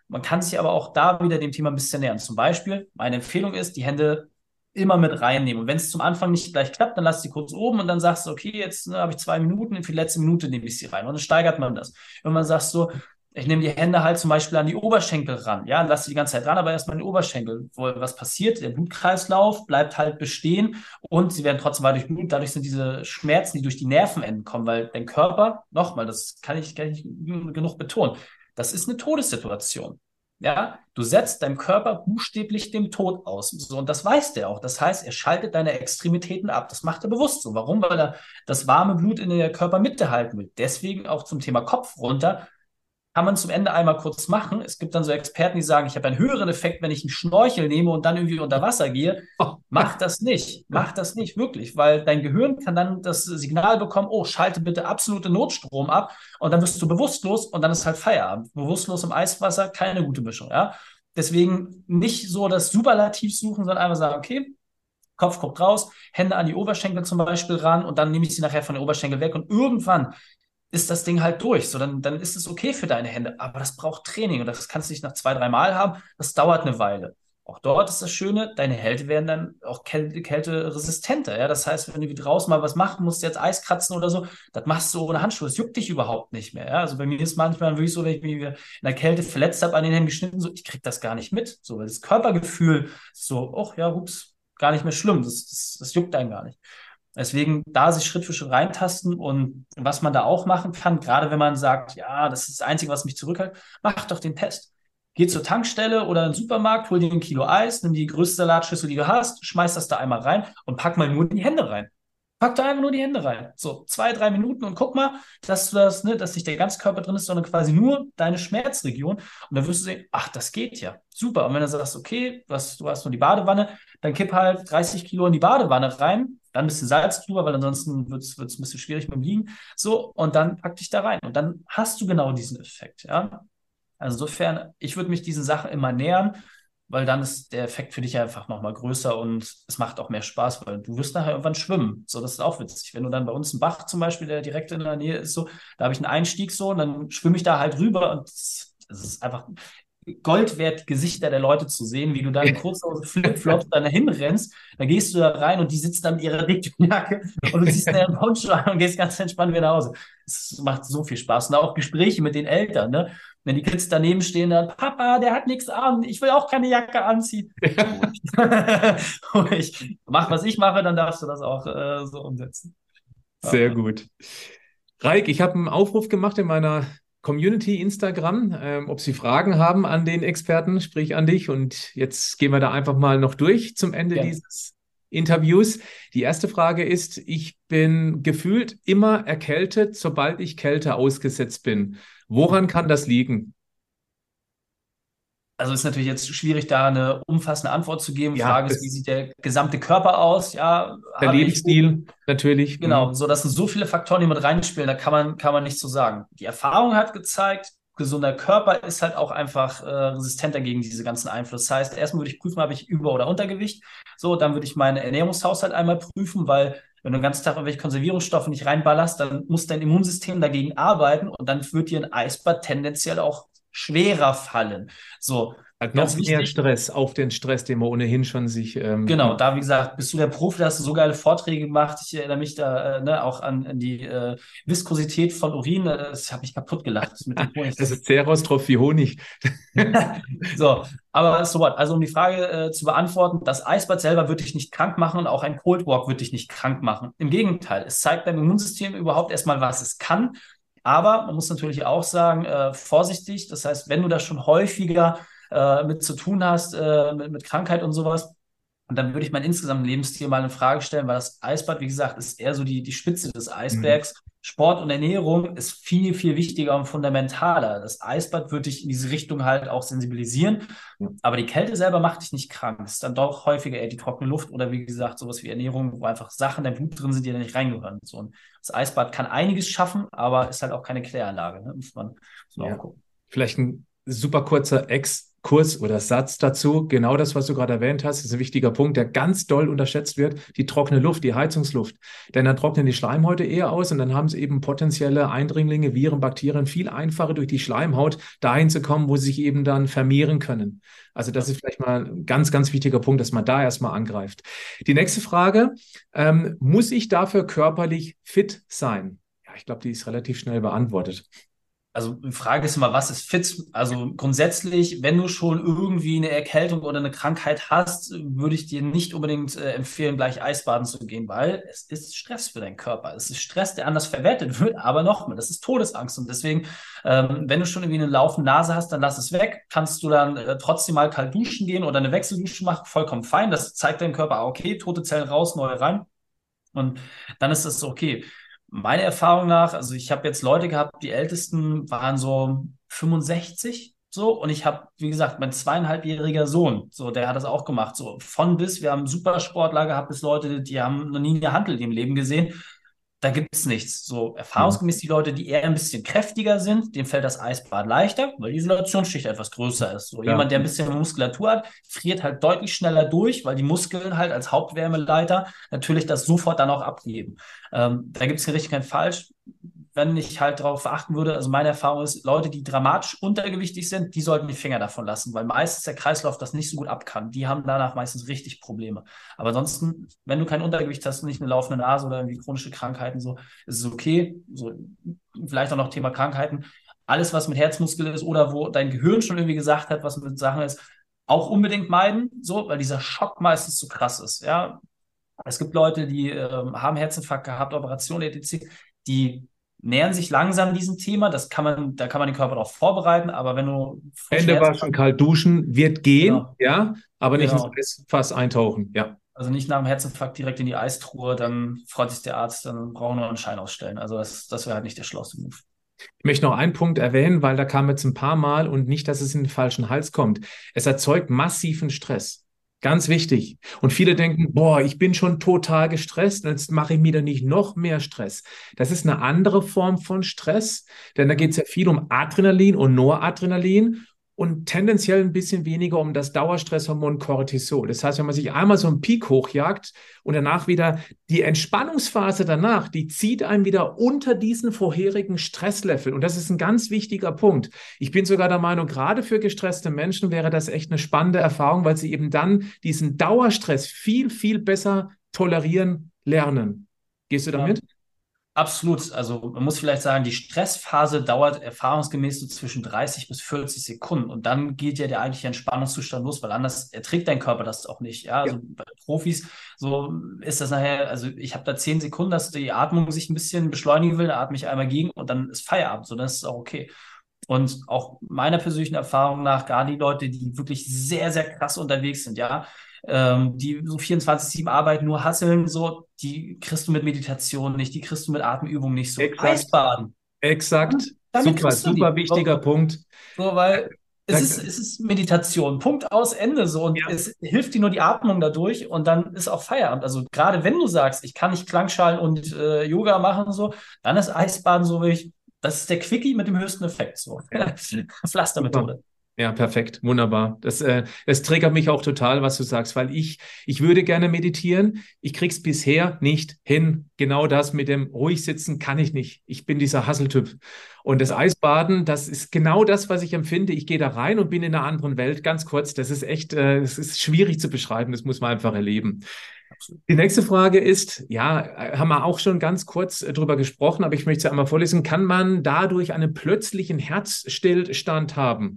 Man kann sich aber auch da wieder dem Thema ein bisschen nähern. Zum Beispiel, meine Empfehlung ist, die Hände immer mit reinnehmen. Und wenn es zum Anfang nicht gleich klappt, dann lass sie kurz oben und dann sagst du, okay, jetzt ne, habe ich zwei Minuten, für die letzte Minute nehme ich sie rein. Und dann steigert man das. Wenn man sagt so, ich nehme die Hände halt zum Beispiel an die Oberschenkel ran, ja, lass sie die ganze Zeit ran, aber erstmal an die Oberschenkel. Wo, was passiert? Der Blutkreislauf bleibt halt bestehen und sie werden trotzdem weiter durchblutet. Dadurch sind diese Schmerzen, die durch die Nervenenden kommen, weil dein Körper, nochmal, das kann ich, kann ich genug betonen, das ist eine Todessituation. Ja, du setzt deinem Körper buchstäblich dem Tod aus. So, und das weiß der auch. Das heißt, er schaltet deine Extremitäten ab. Das macht er bewusst so. Warum? Weil er das warme Blut in der Körpermitte halten will. Deswegen auch zum Thema Kopf runter kann man zum Ende einmal kurz machen. Es gibt dann so Experten, die sagen, ich habe einen höheren Effekt, wenn ich einen Schnorchel nehme und dann irgendwie unter Wasser gehe. Mach das nicht. Mach das nicht wirklich, weil dein Gehirn kann dann das Signal bekommen, oh, schalte bitte absolute Notstrom ab und dann wirst du bewusstlos und dann ist halt Feierabend. Bewusstlos im Eiswasser, keine gute Mischung, ja. Deswegen nicht so das Superlativ suchen, sondern einfach sagen, okay, Kopf guckt raus, Hände an die Oberschenkel zum Beispiel ran und dann nehme ich sie nachher von den Oberschenkel weg und irgendwann ist das Ding halt durch. So, dann, dann ist es okay für deine Hände. Aber das braucht Training und das kannst du nicht nach zwei, drei Mal haben. Das dauert eine Weile. Auch dort ist das Schöne, deine Hände werden dann auch kälte, kälteresistenter. Ja? Das heißt, wenn du draußen mal was machen musst, jetzt Eis kratzen oder so, das machst du ohne Handschuhe. Das juckt dich überhaupt nicht mehr. Ja? Also bei mir ist manchmal wirklich so, wenn ich mich in der Kälte verletzt habe, an den Händen geschnitten, so, ich krieg das gar nicht mit. So, weil das Körpergefühl ist so, ach ja, ups, gar nicht mehr schlimm. Das, das, das juckt einen gar nicht. Deswegen da sich Schritt für Schritt reintasten und was man da auch machen kann, gerade wenn man sagt, ja, das ist das Einzige, was mich zurückhält, mach doch den Test. Geh zur Tankstelle oder in den Supermarkt, hol dir ein Kilo Eis, nimm die größte Salatschüssel, die du hast, schmeiß das da einmal rein und pack mal nur die Hände rein. Pack da einfach nur die Hände rein. So zwei, drei Minuten und guck mal, dass du das, ne, dass nicht der ganze Körper drin ist, sondern quasi nur deine Schmerzregion. Und dann wirst du sehen, ach, das geht ja. Super. Und wenn du sagst, okay, du hast, du hast nur die Badewanne, dann kipp halt 30 Kilo in die Badewanne rein, dann ein bisschen Salz drüber, weil ansonsten wird es ein bisschen schwierig mit dem Liegen. So, und dann pack dich da rein. Und dann hast du genau diesen Effekt, ja. Also insofern, ich würde mich diesen Sachen immer nähern, weil dann ist der Effekt für dich einfach nochmal größer und es macht auch mehr Spaß, weil du wirst nachher irgendwann schwimmen. So, das ist auch witzig. Wenn du dann bei uns ein Bach zum Beispiel, der direkt in der Nähe ist, so, da habe ich einen Einstieg so und dann schwimme ich da halt rüber und es ist einfach, Gold wert, Gesichter der Leute zu sehen, wie du dann kurz aus Flipflops dann hinrennst. Da gehst du da rein und die sitzen dann mit ihrer Dickjacke und du siehst einen Poncho an und gehst ganz entspannt wieder nach Hause. Es macht so viel Spaß. Und auch Gespräche mit den Eltern, ne? Wenn die Kids daneben stehen, dann, Papa, der hat nichts an, ich will auch keine Jacke anziehen. ich mach, was ich mache, dann darfst du das auch äh, so umsetzen. Sehr gut. Reik, ich habe einen Aufruf gemacht in meiner Community Instagram, ähm, ob Sie Fragen haben an den Experten, sprich an dich. Und jetzt gehen wir da einfach mal noch durch zum Ende ja. dieses Interviews. Die erste Frage ist, ich bin gefühlt immer erkältet, sobald ich Kälte ausgesetzt bin. Woran kann das liegen? Also ist natürlich jetzt schwierig, da eine umfassende Antwort zu geben. Die ja, Frage ist, wie sieht der gesamte Körper aus? Ja, der Lebensstil natürlich. Genau, mhm. so das sind so viele Faktoren, die mit reinspielen, da kann man, kann man nichts so sagen. Die Erfahrung hat gezeigt, gesunder Körper ist halt auch einfach äh, resistenter gegen diese ganzen Einflüsse. Das heißt, erstmal würde ich prüfen, habe ich Über- oder Untergewicht. So, dann würde ich meinen Ernährungshaushalt einmal prüfen, weil wenn du den ganzen Tag irgendwelche Konservierungsstoffe nicht reinballerst, dann muss dein Immunsystem dagegen arbeiten und dann wird dir ein Eisbad tendenziell auch schwerer fallen. So. Hat noch mehr Stress auf den Stress, den man ohnehin schon sich. Ähm, genau, da wie gesagt, bist du der Profi, da hast du so geile Vorträge gemacht. Ich erinnere mich da äh, ne, auch an, an die äh, Viskosität von Urin. Das habe ich kaputt gelacht. Honig. das ist Ceros wie Honig. so, aber so what? Also um die Frage äh, zu beantworten, das Eisbad selber wird dich nicht krank machen und auch ein Cold Walk wird dich nicht krank machen. Im Gegenteil, es zeigt deinem Immunsystem überhaupt erstmal, was es kann aber man muss natürlich auch sagen, äh, vorsichtig. Das heißt, wenn du da schon häufiger äh, mit zu tun hast, äh, mit, mit Krankheit und sowas, und dann würde ich mein insgesamt Lebensstil mal in Frage stellen, weil das Eisbad, wie gesagt, ist eher so die, die Spitze des Eisbergs. Mhm. Sport und Ernährung ist viel, viel wichtiger und fundamentaler. Das Eisbad würde dich in diese Richtung halt auch sensibilisieren. Ja. Aber die Kälte selber macht dich nicht krank. Es ist dann doch häufiger eher die trockene Luft oder wie gesagt, sowas wie Ernährung, wo einfach Sachen in deinem Blut drin sind, die da nicht reingehören. So, und das Eisbad kann einiges schaffen, aber ist halt auch keine Kläranlage. Ne? Muss man, muss man ja. auch gucken. Vielleicht ein super kurzer Ex Kurs oder Satz dazu. Genau das, was du gerade erwähnt hast, ist ein wichtiger Punkt, der ganz doll unterschätzt wird. Die trockene Luft, die Heizungsluft. Denn dann trocknen die Schleimhäute eher aus und dann haben sie eben potenzielle Eindringlinge, Viren, Bakterien viel einfacher durch die Schleimhaut dahin zu kommen, wo sie sich eben dann vermehren können. Also das ist vielleicht mal ein ganz, ganz wichtiger Punkt, dass man da erstmal angreift. Die nächste Frage, ähm, muss ich dafür körperlich fit sein? Ja, ich glaube, die ist relativ schnell beantwortet also die Frage ist immer, was ist fit? Also grundsätzlich, wenn du schon irgendwie eine Erkältung oder eine Krankheit hast, würde ich dir nicht unbedingt äh, empfehlen, gleich Eisbaden zu gehen, weil es ist Stress für deinen Körper. Es ist Stress, der anders verwertet wird, aber nochmal, das ist Todesangst. Und deswegen, ähm, wenn du schon irgendwie eine laufende Nase hast, dann lass es weg. Kannst du dann äh, trotzdem mal kalt duschen gehen oder eine Wechseldusche machen, vollkommen fein. Das zeigt deinem Körper, ah, okay, tote Zellen raus, neue rein. Und dann ist es okay. Meiner Erfahrung nach, also ich habe jetzt Leute gehabt, die ältesten waren so 65 so und ich habe, wie gesagt, mein zweieinhalbjähriger Sohn, so der hat das auch gemacht, so von bis. Wir haben Supersportler gehabt, bis Leute, die haben noch nie eine Handel im Leben gesehen da gibt es nichts. So erfahrungsgemäß die Leute, die eher ein bisschen kräftiger sind, dem fällt das Eisbad leichter, weil die Isolationsschicht etwas größer ist. So ja. jemand, der ein bisschen Muskulatur hat, friert halt deutlich schneller durch, weil die Muskeln halt als Hauptwärmeleiter natürlich das sofort dann auch abgeben. Ähm, da gibt es hier richtig kein Falsch wenn ich halt darauf achten würde, also meine Erfahrung ist, Leute, die dramatisch untergewichtig sind, die sollten die Finger davon lassen, weil meistens der Kreislauf das nicht so gut ab kann. Die haben danach meistens richtig Probleme. Aber ansonsten, wenn du kein Untergewicht hast, nicht eine laufende Nase oder irgendwie chronische Krankheiten, so, ist es okay. So, vielleicht auch noch Thema Krankheiten. Alles, was mit Herzmuskel ist oder wo dein Gehirn schon irgendwie gesagt hat, was mit Sachen ist, auch unbedingt meiden, so, weil dieser Schock meistens zu krass ist. Ja, es gibt Leute, die äh, haben Herzinfarkt gehabt, Operation etc., die nähern sich langsam diesem Thema. Das kann man, da kann man den Körper darauf vorbereiten, aber wenn du Hände waschen, kalt duschen, wird gehen, genau. ja, aber nicht genau. ins Eisfass eintauchen, ja. Also nicht nach dem Herzinfarkt direkt in die Eistruhe, dann freut sich der Arzt, dann brauchen wir nur einen Schein ausstellen. Also das, das wäre halt nicht der schlauste Move. Ich möchte noch einen Punkt erwähnen, weil da kam jetzt ein paar Mal und nicht, dass es in den falschen Hals kommt. Es erzeugt massiven Stress. Ganz wichtig. Und viele denken, boah, ich bin schon total gestresst, jetzt mache ich mir da nicht noch mehr Stress. Das ist eine andere Form von Stress, denn da geht es ja viel um Adrenalin und Noradrenalin und tendenziell ein bisschen weniger um das Dauerstresshormon Cortisol. Das heißt, wenn man sich einmal so einen Peak hochjagt und danach wieder die Entspannungsphase danach, die zieht einen wieder unter diesen vorherigen Stresslevel. Und das ist ein ganz wichtiger Punkt. Ich bin sogar der Meinung, gerade für gestresste Menschen wäre das echt eine spannende Erfahrung, weil sie eben dann diesen Dauerstress viel, viel besser tolerieren lernen. Gehst du damit? Ja. Absolut. Also man muss vielleicht sagen, die Stressphase dauert erfahrungsgemäß so zwischen 30 bis 40 Sekunden und dann geht ja der eigentliche Entspannungszustand los, weil anders erträgt dein Körper das auch nicht. Ja, also ja. bei Profis so ist das nachher, also ich habe da 10 Sekunden, dass die Atmung sich ein bisschen beschleunigen will, da atme ich einmal gegen und dann ist Feierabend, so das ist auch okay. Und auch meiner persönlichen Erfahrung nach, gar die Leute, die wirklich sehr, sehr krass unterwegs sind, ja, ähm, die so 24-7 arbeiten, nur hasseln, so, die kriegst du mit Meditation nicht, die kriegst du mit Atemübungen nicht so. Exakt. Eisbaden. Exakt. super, super wichtiger so, Punkt. So, weil es ist, es ist Meditation. Punkt aus Ende so. Und ja. es hilft dir nur die Atmung dadurch und dann ist auch Feierabend. Also gerade wenn du sagst, ich kann nicht Klangschalen und äh, Yoga machen, so, dann ist Eisbaden so wirklich, das ist der Quickie mit dem höchsten Effekt. So. Pflastermethode. Ja, perfekt, wunderbar. Das, äh, das triggert mich auch total, was du sagst, weil ich, ich würde gerne meditieren. Ich krieg's bisher nicht hin. Genau das mit dem ruhig sitzen kann ich nicht. Ich bin dieser Hasseltyp. Und das Eisbaden, das ist genau das, was ich empfinde. Ich gehe da rein und bin in einer anderen Welt. Ganz kurz, das ist echt, äh, das ist schwierig zu beschreiben. Das muss man einfach erleben. Die nächste Frage ist, ja, haben wir auch schon ganz kurz äh, drüber gesprochen, aber ich möchte sie einmal vorlesen. Kann man dadurch einen plötzlichen Herzstillstand haben?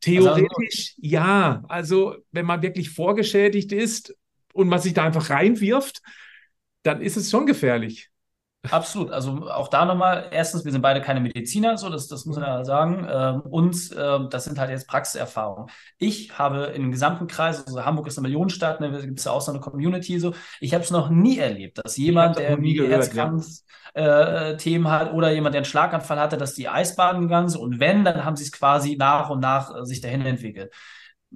Theoretisch also, ja. Also wenn man wirklich vorgeschädigt ist und man sich da einfach reinwirft, dann ist es schon gefährlich. Absolut. Also auch da nochmal, erstens, wir sind beide keine Mediziner, so das, das muss man ja sagen. Ähm, und äh, das sind halt jetzt Praxiserfahrungen. Ich habe in dem gesamten Kreis, also Hamburg ist eine Millionenstadt, ne, da gibt es ja auch so eine Community, so, ich habe es noch nie erlebt, dass jemand, der nie Herzkrank ja. äh, Themen hat oder jemand, der einen Schlaganfall hatte, dass die Eisbaden gegangen sind. Und wenn, dann haben sie es quasi nach und nach äh, sich dahin entwickelt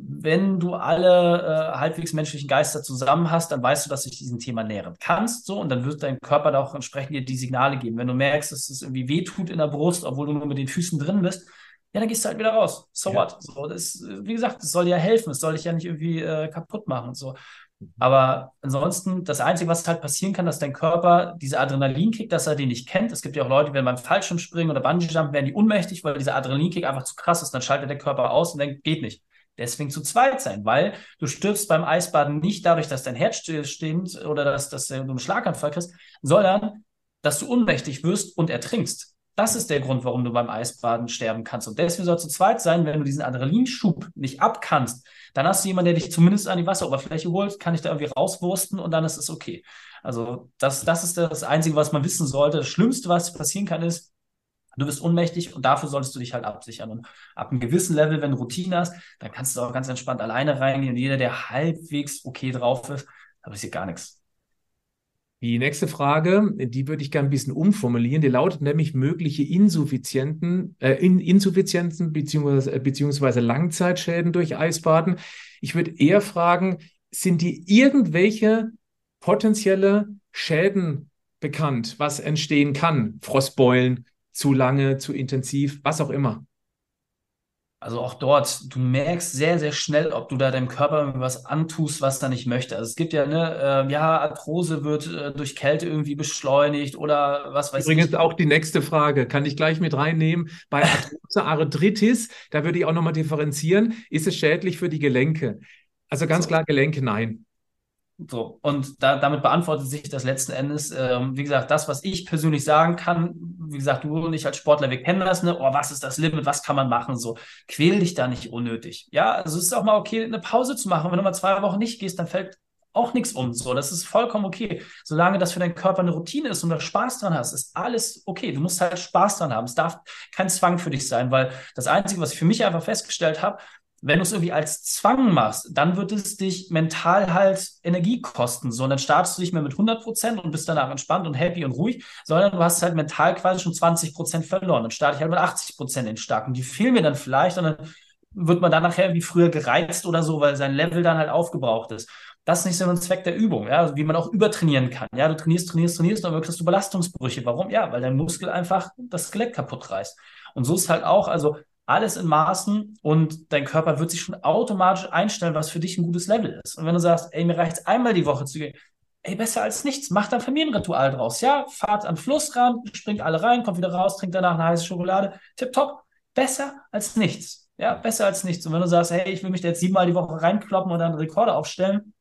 wenn du alle äh, halbwegs menschlichen Geister zusammen hast, dann weißt du, dass du dich diesem Thema nähren kannst. So, und dann wird dein Körper da auch entsprechend dir die Signale geben. Wenn du merkst, dass es irgendwie wehtut in der Brust, obwohl du nur mit den Füßen drin bist, ja, dann gehst du halt wieder raus. So ja. what? So, das, wie gesagt, das soll dir ja helfen. Es soll dich ja nicht irgendwie äh, kaputt machen. So. Mhm. Aber ansonsten, das Einzige, was halt passieren kann, dass dein Körper diese Adrenalinkick, dass er den nicht kennt. Es gibt ja auch Leute, wenn beim Fallschirmspringen oder Bungee-Jump werden die ohnmächtig, weil dieser Adrenalinkick einfach zu krass ist. Dann schaltet der Körper aus und dann geht nicht. Deswegen zu zweit sein, weil du stirbst beim Eisbaden nicht dadurch, dass dein Herz stillsteht oder dass, dass du einen Schlaganfall kriegst, sondern dass du ohnmächtig wirst und ertrinkst. Das ist der Grund, warum du beim Eisbaden sterben kannst. Und deswegen soll zu zweit sein, wenn du diesen Adrenalinschub nicht abkannst, dann hast du jemanden, der dich zumindest an die Wasseroberfläche holt, kann ich da irgendwie rauswursten und dann ist es okay. Also das, das ist das Einzige, was man wissen sollte. Das Schlimmste, was passieren kann, ist, Du bist ohnmächtig und dafür solltest du dich halt absichern. Und ab einem gewissen Level, wenn du Routine hast, dann kannst du auch ganz entspannt alleine reingehen. Und jeder, der halbwegs okay drauf ist, da passiert gar nichts. Die nächste Frage, die würde ich gerne ein bisschen umformulieren. Die lautet nämlich mögliche Insuffizienten, äh, Insuffizienzen beziehungsweise, äh, beziehungsweise Langzeitschäden durch Eisbaden. Ich würde eher fragen, sind dir irgendwelche potenzielle Schäden bekannt, was entstehen kann? Frostbeulen, zu lange, zu intensiv, was auch immer. Also auch dort, du merkst sehr, sehr schnell, ob du da deinem Körper was antust, was er nicht möchte. Also es gibt ja, ne, äh, ja, Arthrose wird äh, durch Kälte irgendwie beschleunigt oder was weiß Übrigens ich. Übrigens auch die nächste Frage, kann ich gleich mit reinnehmen. Bei Arthrose, Arthritis, da würde ich auch nochmal differenzieren, ist es schädlich für die Gelenke? Also ganz so. klar, Gelenke, nein. So, und da, damit beantwortet sich das letzten Endes, ähm, wie gesagt, das, was ich persönlich sagen kann, wie gesagt, du und ich als Sportler, wir kennen das, ne? Oh, was ist das Limit, was kann man machen? So, quäl dich da nicht unnötig. Ja, also es ist auch mal okay, eine Pause zu machen. Wenn du mal zwei Wochen nicht gehst, dann fällt auch nichts um. So, das ist vollkommen okay. Solange das für deinen Körper eine Routine ist und du Spaß dran hast, ist alles okay. Du musst halt Spaß dran haben. Es darf kein Zwang für dich sein, weil das Einzige, was ich für mich einfach festgestellt habe, wenn du es irgendwie als Zwang machst, dann wird es dich mental halt Energie kosten. So, und dann startest du nicht mehr mit 100 Prozent und bist danach entspannt und happy und ruhig, sondern du hast halt mental quasi schon 20 Prozent verloren. Dann starte ich halt mit 80 Prozent in stark. Und die fehlen mir dann vielleicht und dann wird man dann nachher wie früher gereizt oder so, weil sein Level dann halt aufgebraucht ist. Das ist nicht so ein Zweck der Übung, ja, wie man auch übertrainieren kann. Ja, du trainierst, trainierst, trainierst, dann wirkst du Belastungsbrüche. Warum? Ja, weil dein Muskel einfach das Skelett kaputt reißt. Und so ist halt auch, also alles in Maßen und dein Körper wird sich schon automatisch einstellen, was für dich ein gutes Level ist. Und wenn du sagst, ey, mir reicht es einmal die Woche zu gehen, ey, besser als nichts, mach da ein Familienritual draus. Ja, fahrt am Fluss ran, springt alle rein, kommt wieder raus, trinkt danach eine heiße Schokolade. Tipptopp. Besser als nichts. Ja, besser als nichts. Und wenn du sagst, hey, ich will mich da jetzt siebenmal die Woche reinkloppen und dann Rekorde aufstellen,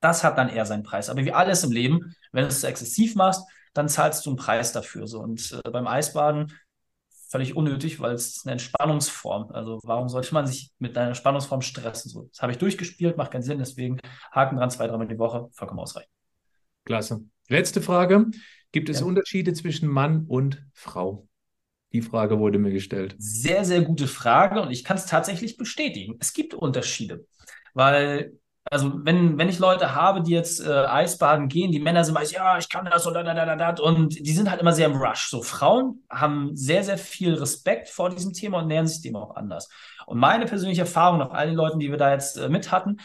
das hat dann eher seinen Preis. Aber wie alles im Leben, wenn du es zu exzessiv machst, dann zahlst du einen Preis dafür. So. Und äh, beim Eisbaden völlig unnötig, weil es eine Entspannungsform. Also warum sollte man sich mit einer Entspannungsform stressen? So, das habe ich durchgespielt, macht keinen Sinn, deswegen Haken dran, zwei, dreimal die Woche, vollkommen ausreichend. Klasse. Letzte Frage. Gibt es ja. Unterschiede zwischen Mann und Frau? Die Frage wurde mir gestellt. Sehr, sehr gute Frage und ich kann es tatsächlich bestätigen. Es gibt Unterschiede, weil also wenn, wenn ich Leute habe, die jetzt äh, Eisbaden gehen, die Männer sind meist, ja, ich kann das und da, da, da, da, und die sind halt immer sehr im Rush. So Frauen haben sehr, sehr viel Respekt vor diesem Thema und nähern sich dem auch anders. Und meine persönliche Erfahrung nach all den Leuten, die wir da jetzt äh, mit hatten,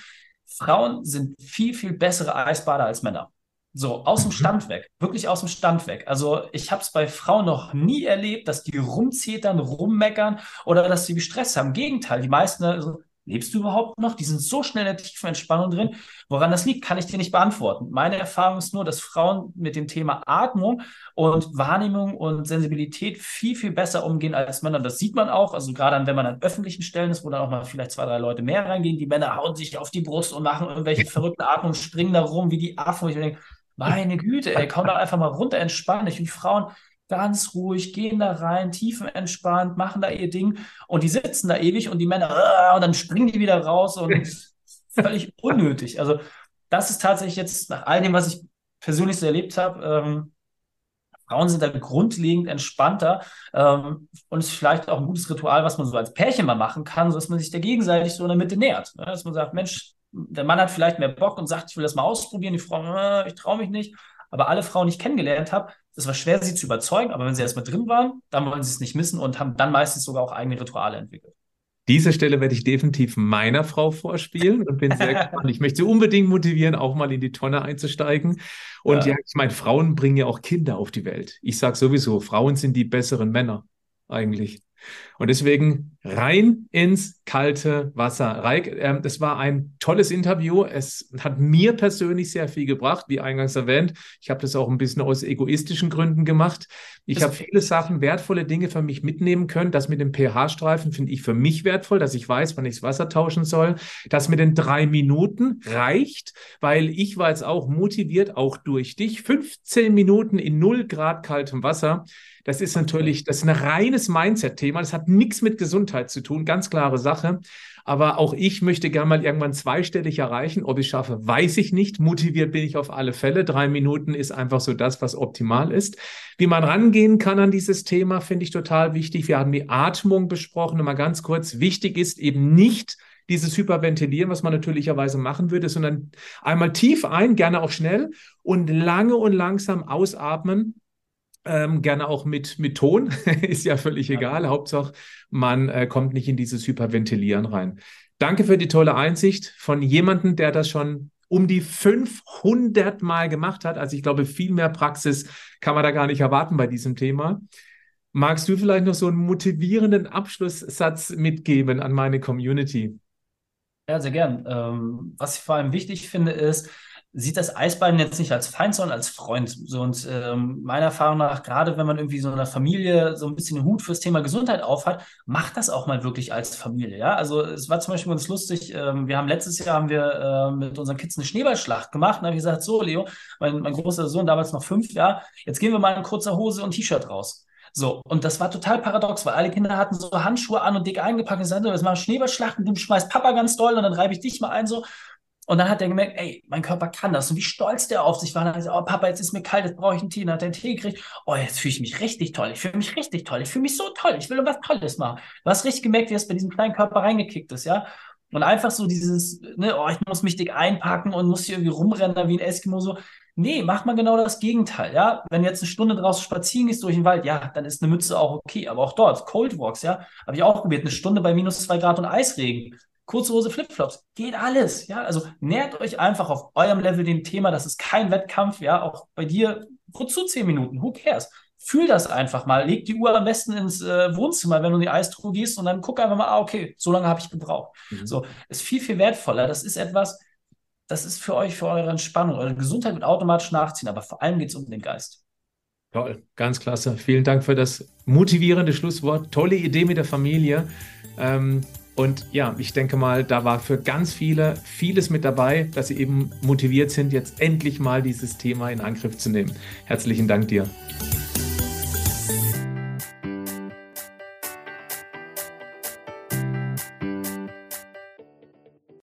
Frauen sind viel, viel bessere Eisbader als Männer. So, aus dem mhm. Stand weg, wirklich aus dem Stand weg. Also ich habe es bei Frauen noch nie erlebt, dass die rumzetern, rummeckern oder dass sie Stress haben. Im Gegenteil, die meisten, also, Lebst du überhaupt noch? Die sind so schnell in der tiefen Entspannung drin. Woran das liegt, kann ich dir nicht beantworten. Meine Erfahrung ist nur, dass Frauen mit dem Thema Atmung und Wahrnehmung und Sensibilität viel, viel besser umgehen als Männer. Das sieht man auch, also gerade wenn man an öffentlichen Stellen ist, wo dann auch mal vielleicht zwei, drei Leute mehr reingehen. Die Männer hauen sich auf die Brust und machen irgendwelche verrückten Atmungen, springen da rum wie die Affen. Und ich denke, meine Güte, ey, komm da einfach mal runter, entspann dich. Und die Frauen, ganz ruhig, gehen da rein, tiefenentspannt, machen da ihr Ding und die sitzen da ewig und die Männer, uh, und dann springen die wieder raus und völlig unnötig. Also das ist tatsächlich jetzt nach all dem, was ich persönlich so erlebt habe, ähm, Frauen sind da grundlegend entspannter ähm, und ist vielleicht auch ein gutes Ritual, was man so als Pärchen mal machen kann, sodass man sich da gegenseitig so in der Mitte nähert. Ne? Dass man sagt, Mensch, der Mann hat vielleicht mehr Bock und sagt, ich will das mal ausprobieren, die Frau, äh, ich traue mich nicht. Aber alle Frauen, die ich kennengelernt habe, es war schwer, sie zu überzeugen, aber wenn sie erstmal drin waren, dann wollen sie es nicht missen und haben dann meistens sogar auch eigene Rituale entwickelt. Diese Stelle werde ich definitiv meiner Frau vorspielen und bin sehr gespannt. Ich möchte sie unbedingt motivieren, auch mal in die Tonne einzusteigen. Und ja, ja ich meine, Frauen bringen ja auch Kinder auf die Welt. Ich sage sowieso, Frauen sind die besseren Männer eigentlich. Und deswegen rein ins kalte Wasser. Reik, äh, das war ein tolles Interview. Es hat mir persönlich sehr viel gebracht, wie eingangs erwähnt. Ich habe das auch ein bisschen aus egoistischen Gründen gemacht. Ich habe viele Sachen, wertvolle Dinge für mich mitnehmen können. Das mit dem pH-Streifen finde ich für mich wertvoll, dass ich weiß, wann ich das Wasser tauschen soll. Das mit den drei Minuten reicht, weil ich war jetzt auch motiviert, auch durch dich. 15 Minuten in 0 Grad kaltem Wasser. Das ist natürlich, das ist ein reines Mindset-Thema. Das hat nichts mit Gesundheit zu tun, ganz klare Sache. Aber auch ich möchte gerne mal irgendwann zweistellig erreichen. Ob ich schaffe, weiß ich nicht. Motiviert bin ich auf alle Fälle. Drei Minuten ist einfach so das, was optimal ist. Wie man rangehen kann an dieses Thema, finde ich total wichtig. Wir haben die Atmung besprochen. Nur mal ganz kurz. Wichtig ist eben nicht, dieses Hyperventilieren, was man natürlicherweise machen würde, sondern einmal tief ein, gerne auch schnell und lange und langsam ausatmen ähm, gerne auch mit, mit Ton, ist ja völlig ja. egal. Hauptsache, man äh, kommt nicht in dieses Hyperventilieren rein. Danke für die tolle Einsicht von jemandem, der das schon um die 500 Mal gemacht hat. Also ich glaube, viel mehr Praxis kann man da gar nicht erwarten bei diesem Thema. Magst du vielleicht noch so einen motivierenden Abschlusssatz mitgeben an meine Community? Ja, sehr gern. Ähm, was ich vor allem wichtig finde, ist, sieht das Eisbein jetzt nicht als Feind, sondern als Freund. So, und ähm, meiner Erfahrung nach, gerade wenn man irgendwie so in einer Familie so ein bisschen den Hut fürs Thema Gesundheit aufhat, macht das auch mal wirklich als Familie. Ja, also es war zum Beispiel ganz lustig. Ähm, wir haben letztes Jahr haben wir äh, mit unseren Kids eine Schneeballschlacht gemacht. Und habe ich gesagt, so Leo, mein, mein großer Sohn damals noch fünf, ja, jetzt gehen wir mal in kurzer Hose und T-Shirt raus. So, und das war total paradox, weil alle Kinder hatten so Handschuhe an und dick eingepackt und sagten, jetzt machen Schneeballschlachten, du schmeißt Papa ganz doll und dann reibe ich dich mal ein so. Und dann hat er gemerkt, ey, mein Körper kann das. Und wie stolz der auf sich war. Dann hat er gesagt, oh Papa, jetzt ist mir kalt, jetzt brauche ich einen Tee. Dann hat er einen Tee gekriegt. Oh, jetzt fühle ich mich richtig toll. Ich fühle mich richtig toll. Ich fühle mich so toll. Ich will was Tolles machen. Du hast richtig gemerkt, wie es bei diesem kleinen Körper reingekickt ist, ja. Und einfach so dieses, ne, oh, ich muss mich dick einpacken und muss hier irgendwie rumrennen wie ein Eskimo so. Nee, macht man genau das Gegenteil, ja. Wenn du jetzt eine Stunde draußen spazieren gehst durch den Wald, ja, dann ist eine Mütze auch okay. Aber auch dort, Cold Walks, ja, habe ich auch probiert. Eine Stunde bei minus zwei Grad und Eisregen kurze Hose, Flipflops, geht alles. Ja, also nähert euch einfach auf eurem Level dem Thema. Das ist kein Wettkampf. Ja, auch bei dir, wozu zehn Minuten? Who cares? Fühl das einfach mal. Leg die Uhr am besten ins äh, Wohnzimmer, wenn du in die Eistruhe gehst und dann guck einfach mal, ah, okay, so lange habe ich gebraucht. Mhm. So, ist viel, viel wertvoller. Das ist etwas, das ist für euch, für eure Entspannung. Eure Gesundheit wird automatisch nachziehen, aber vor allem geht es um den Geist. Toll, ganz klasse. Vielen Dank für das motivierende Schlusswort. Tolle Idee mit der Familie. Ähm, und ja, ich denke mal, da war für ganz viele vieles mit dabei, dass sie eben motiviert sind, jetzt endlich mal dieses Thema in Angriff zu nehmen. Herzlichen Dank dir.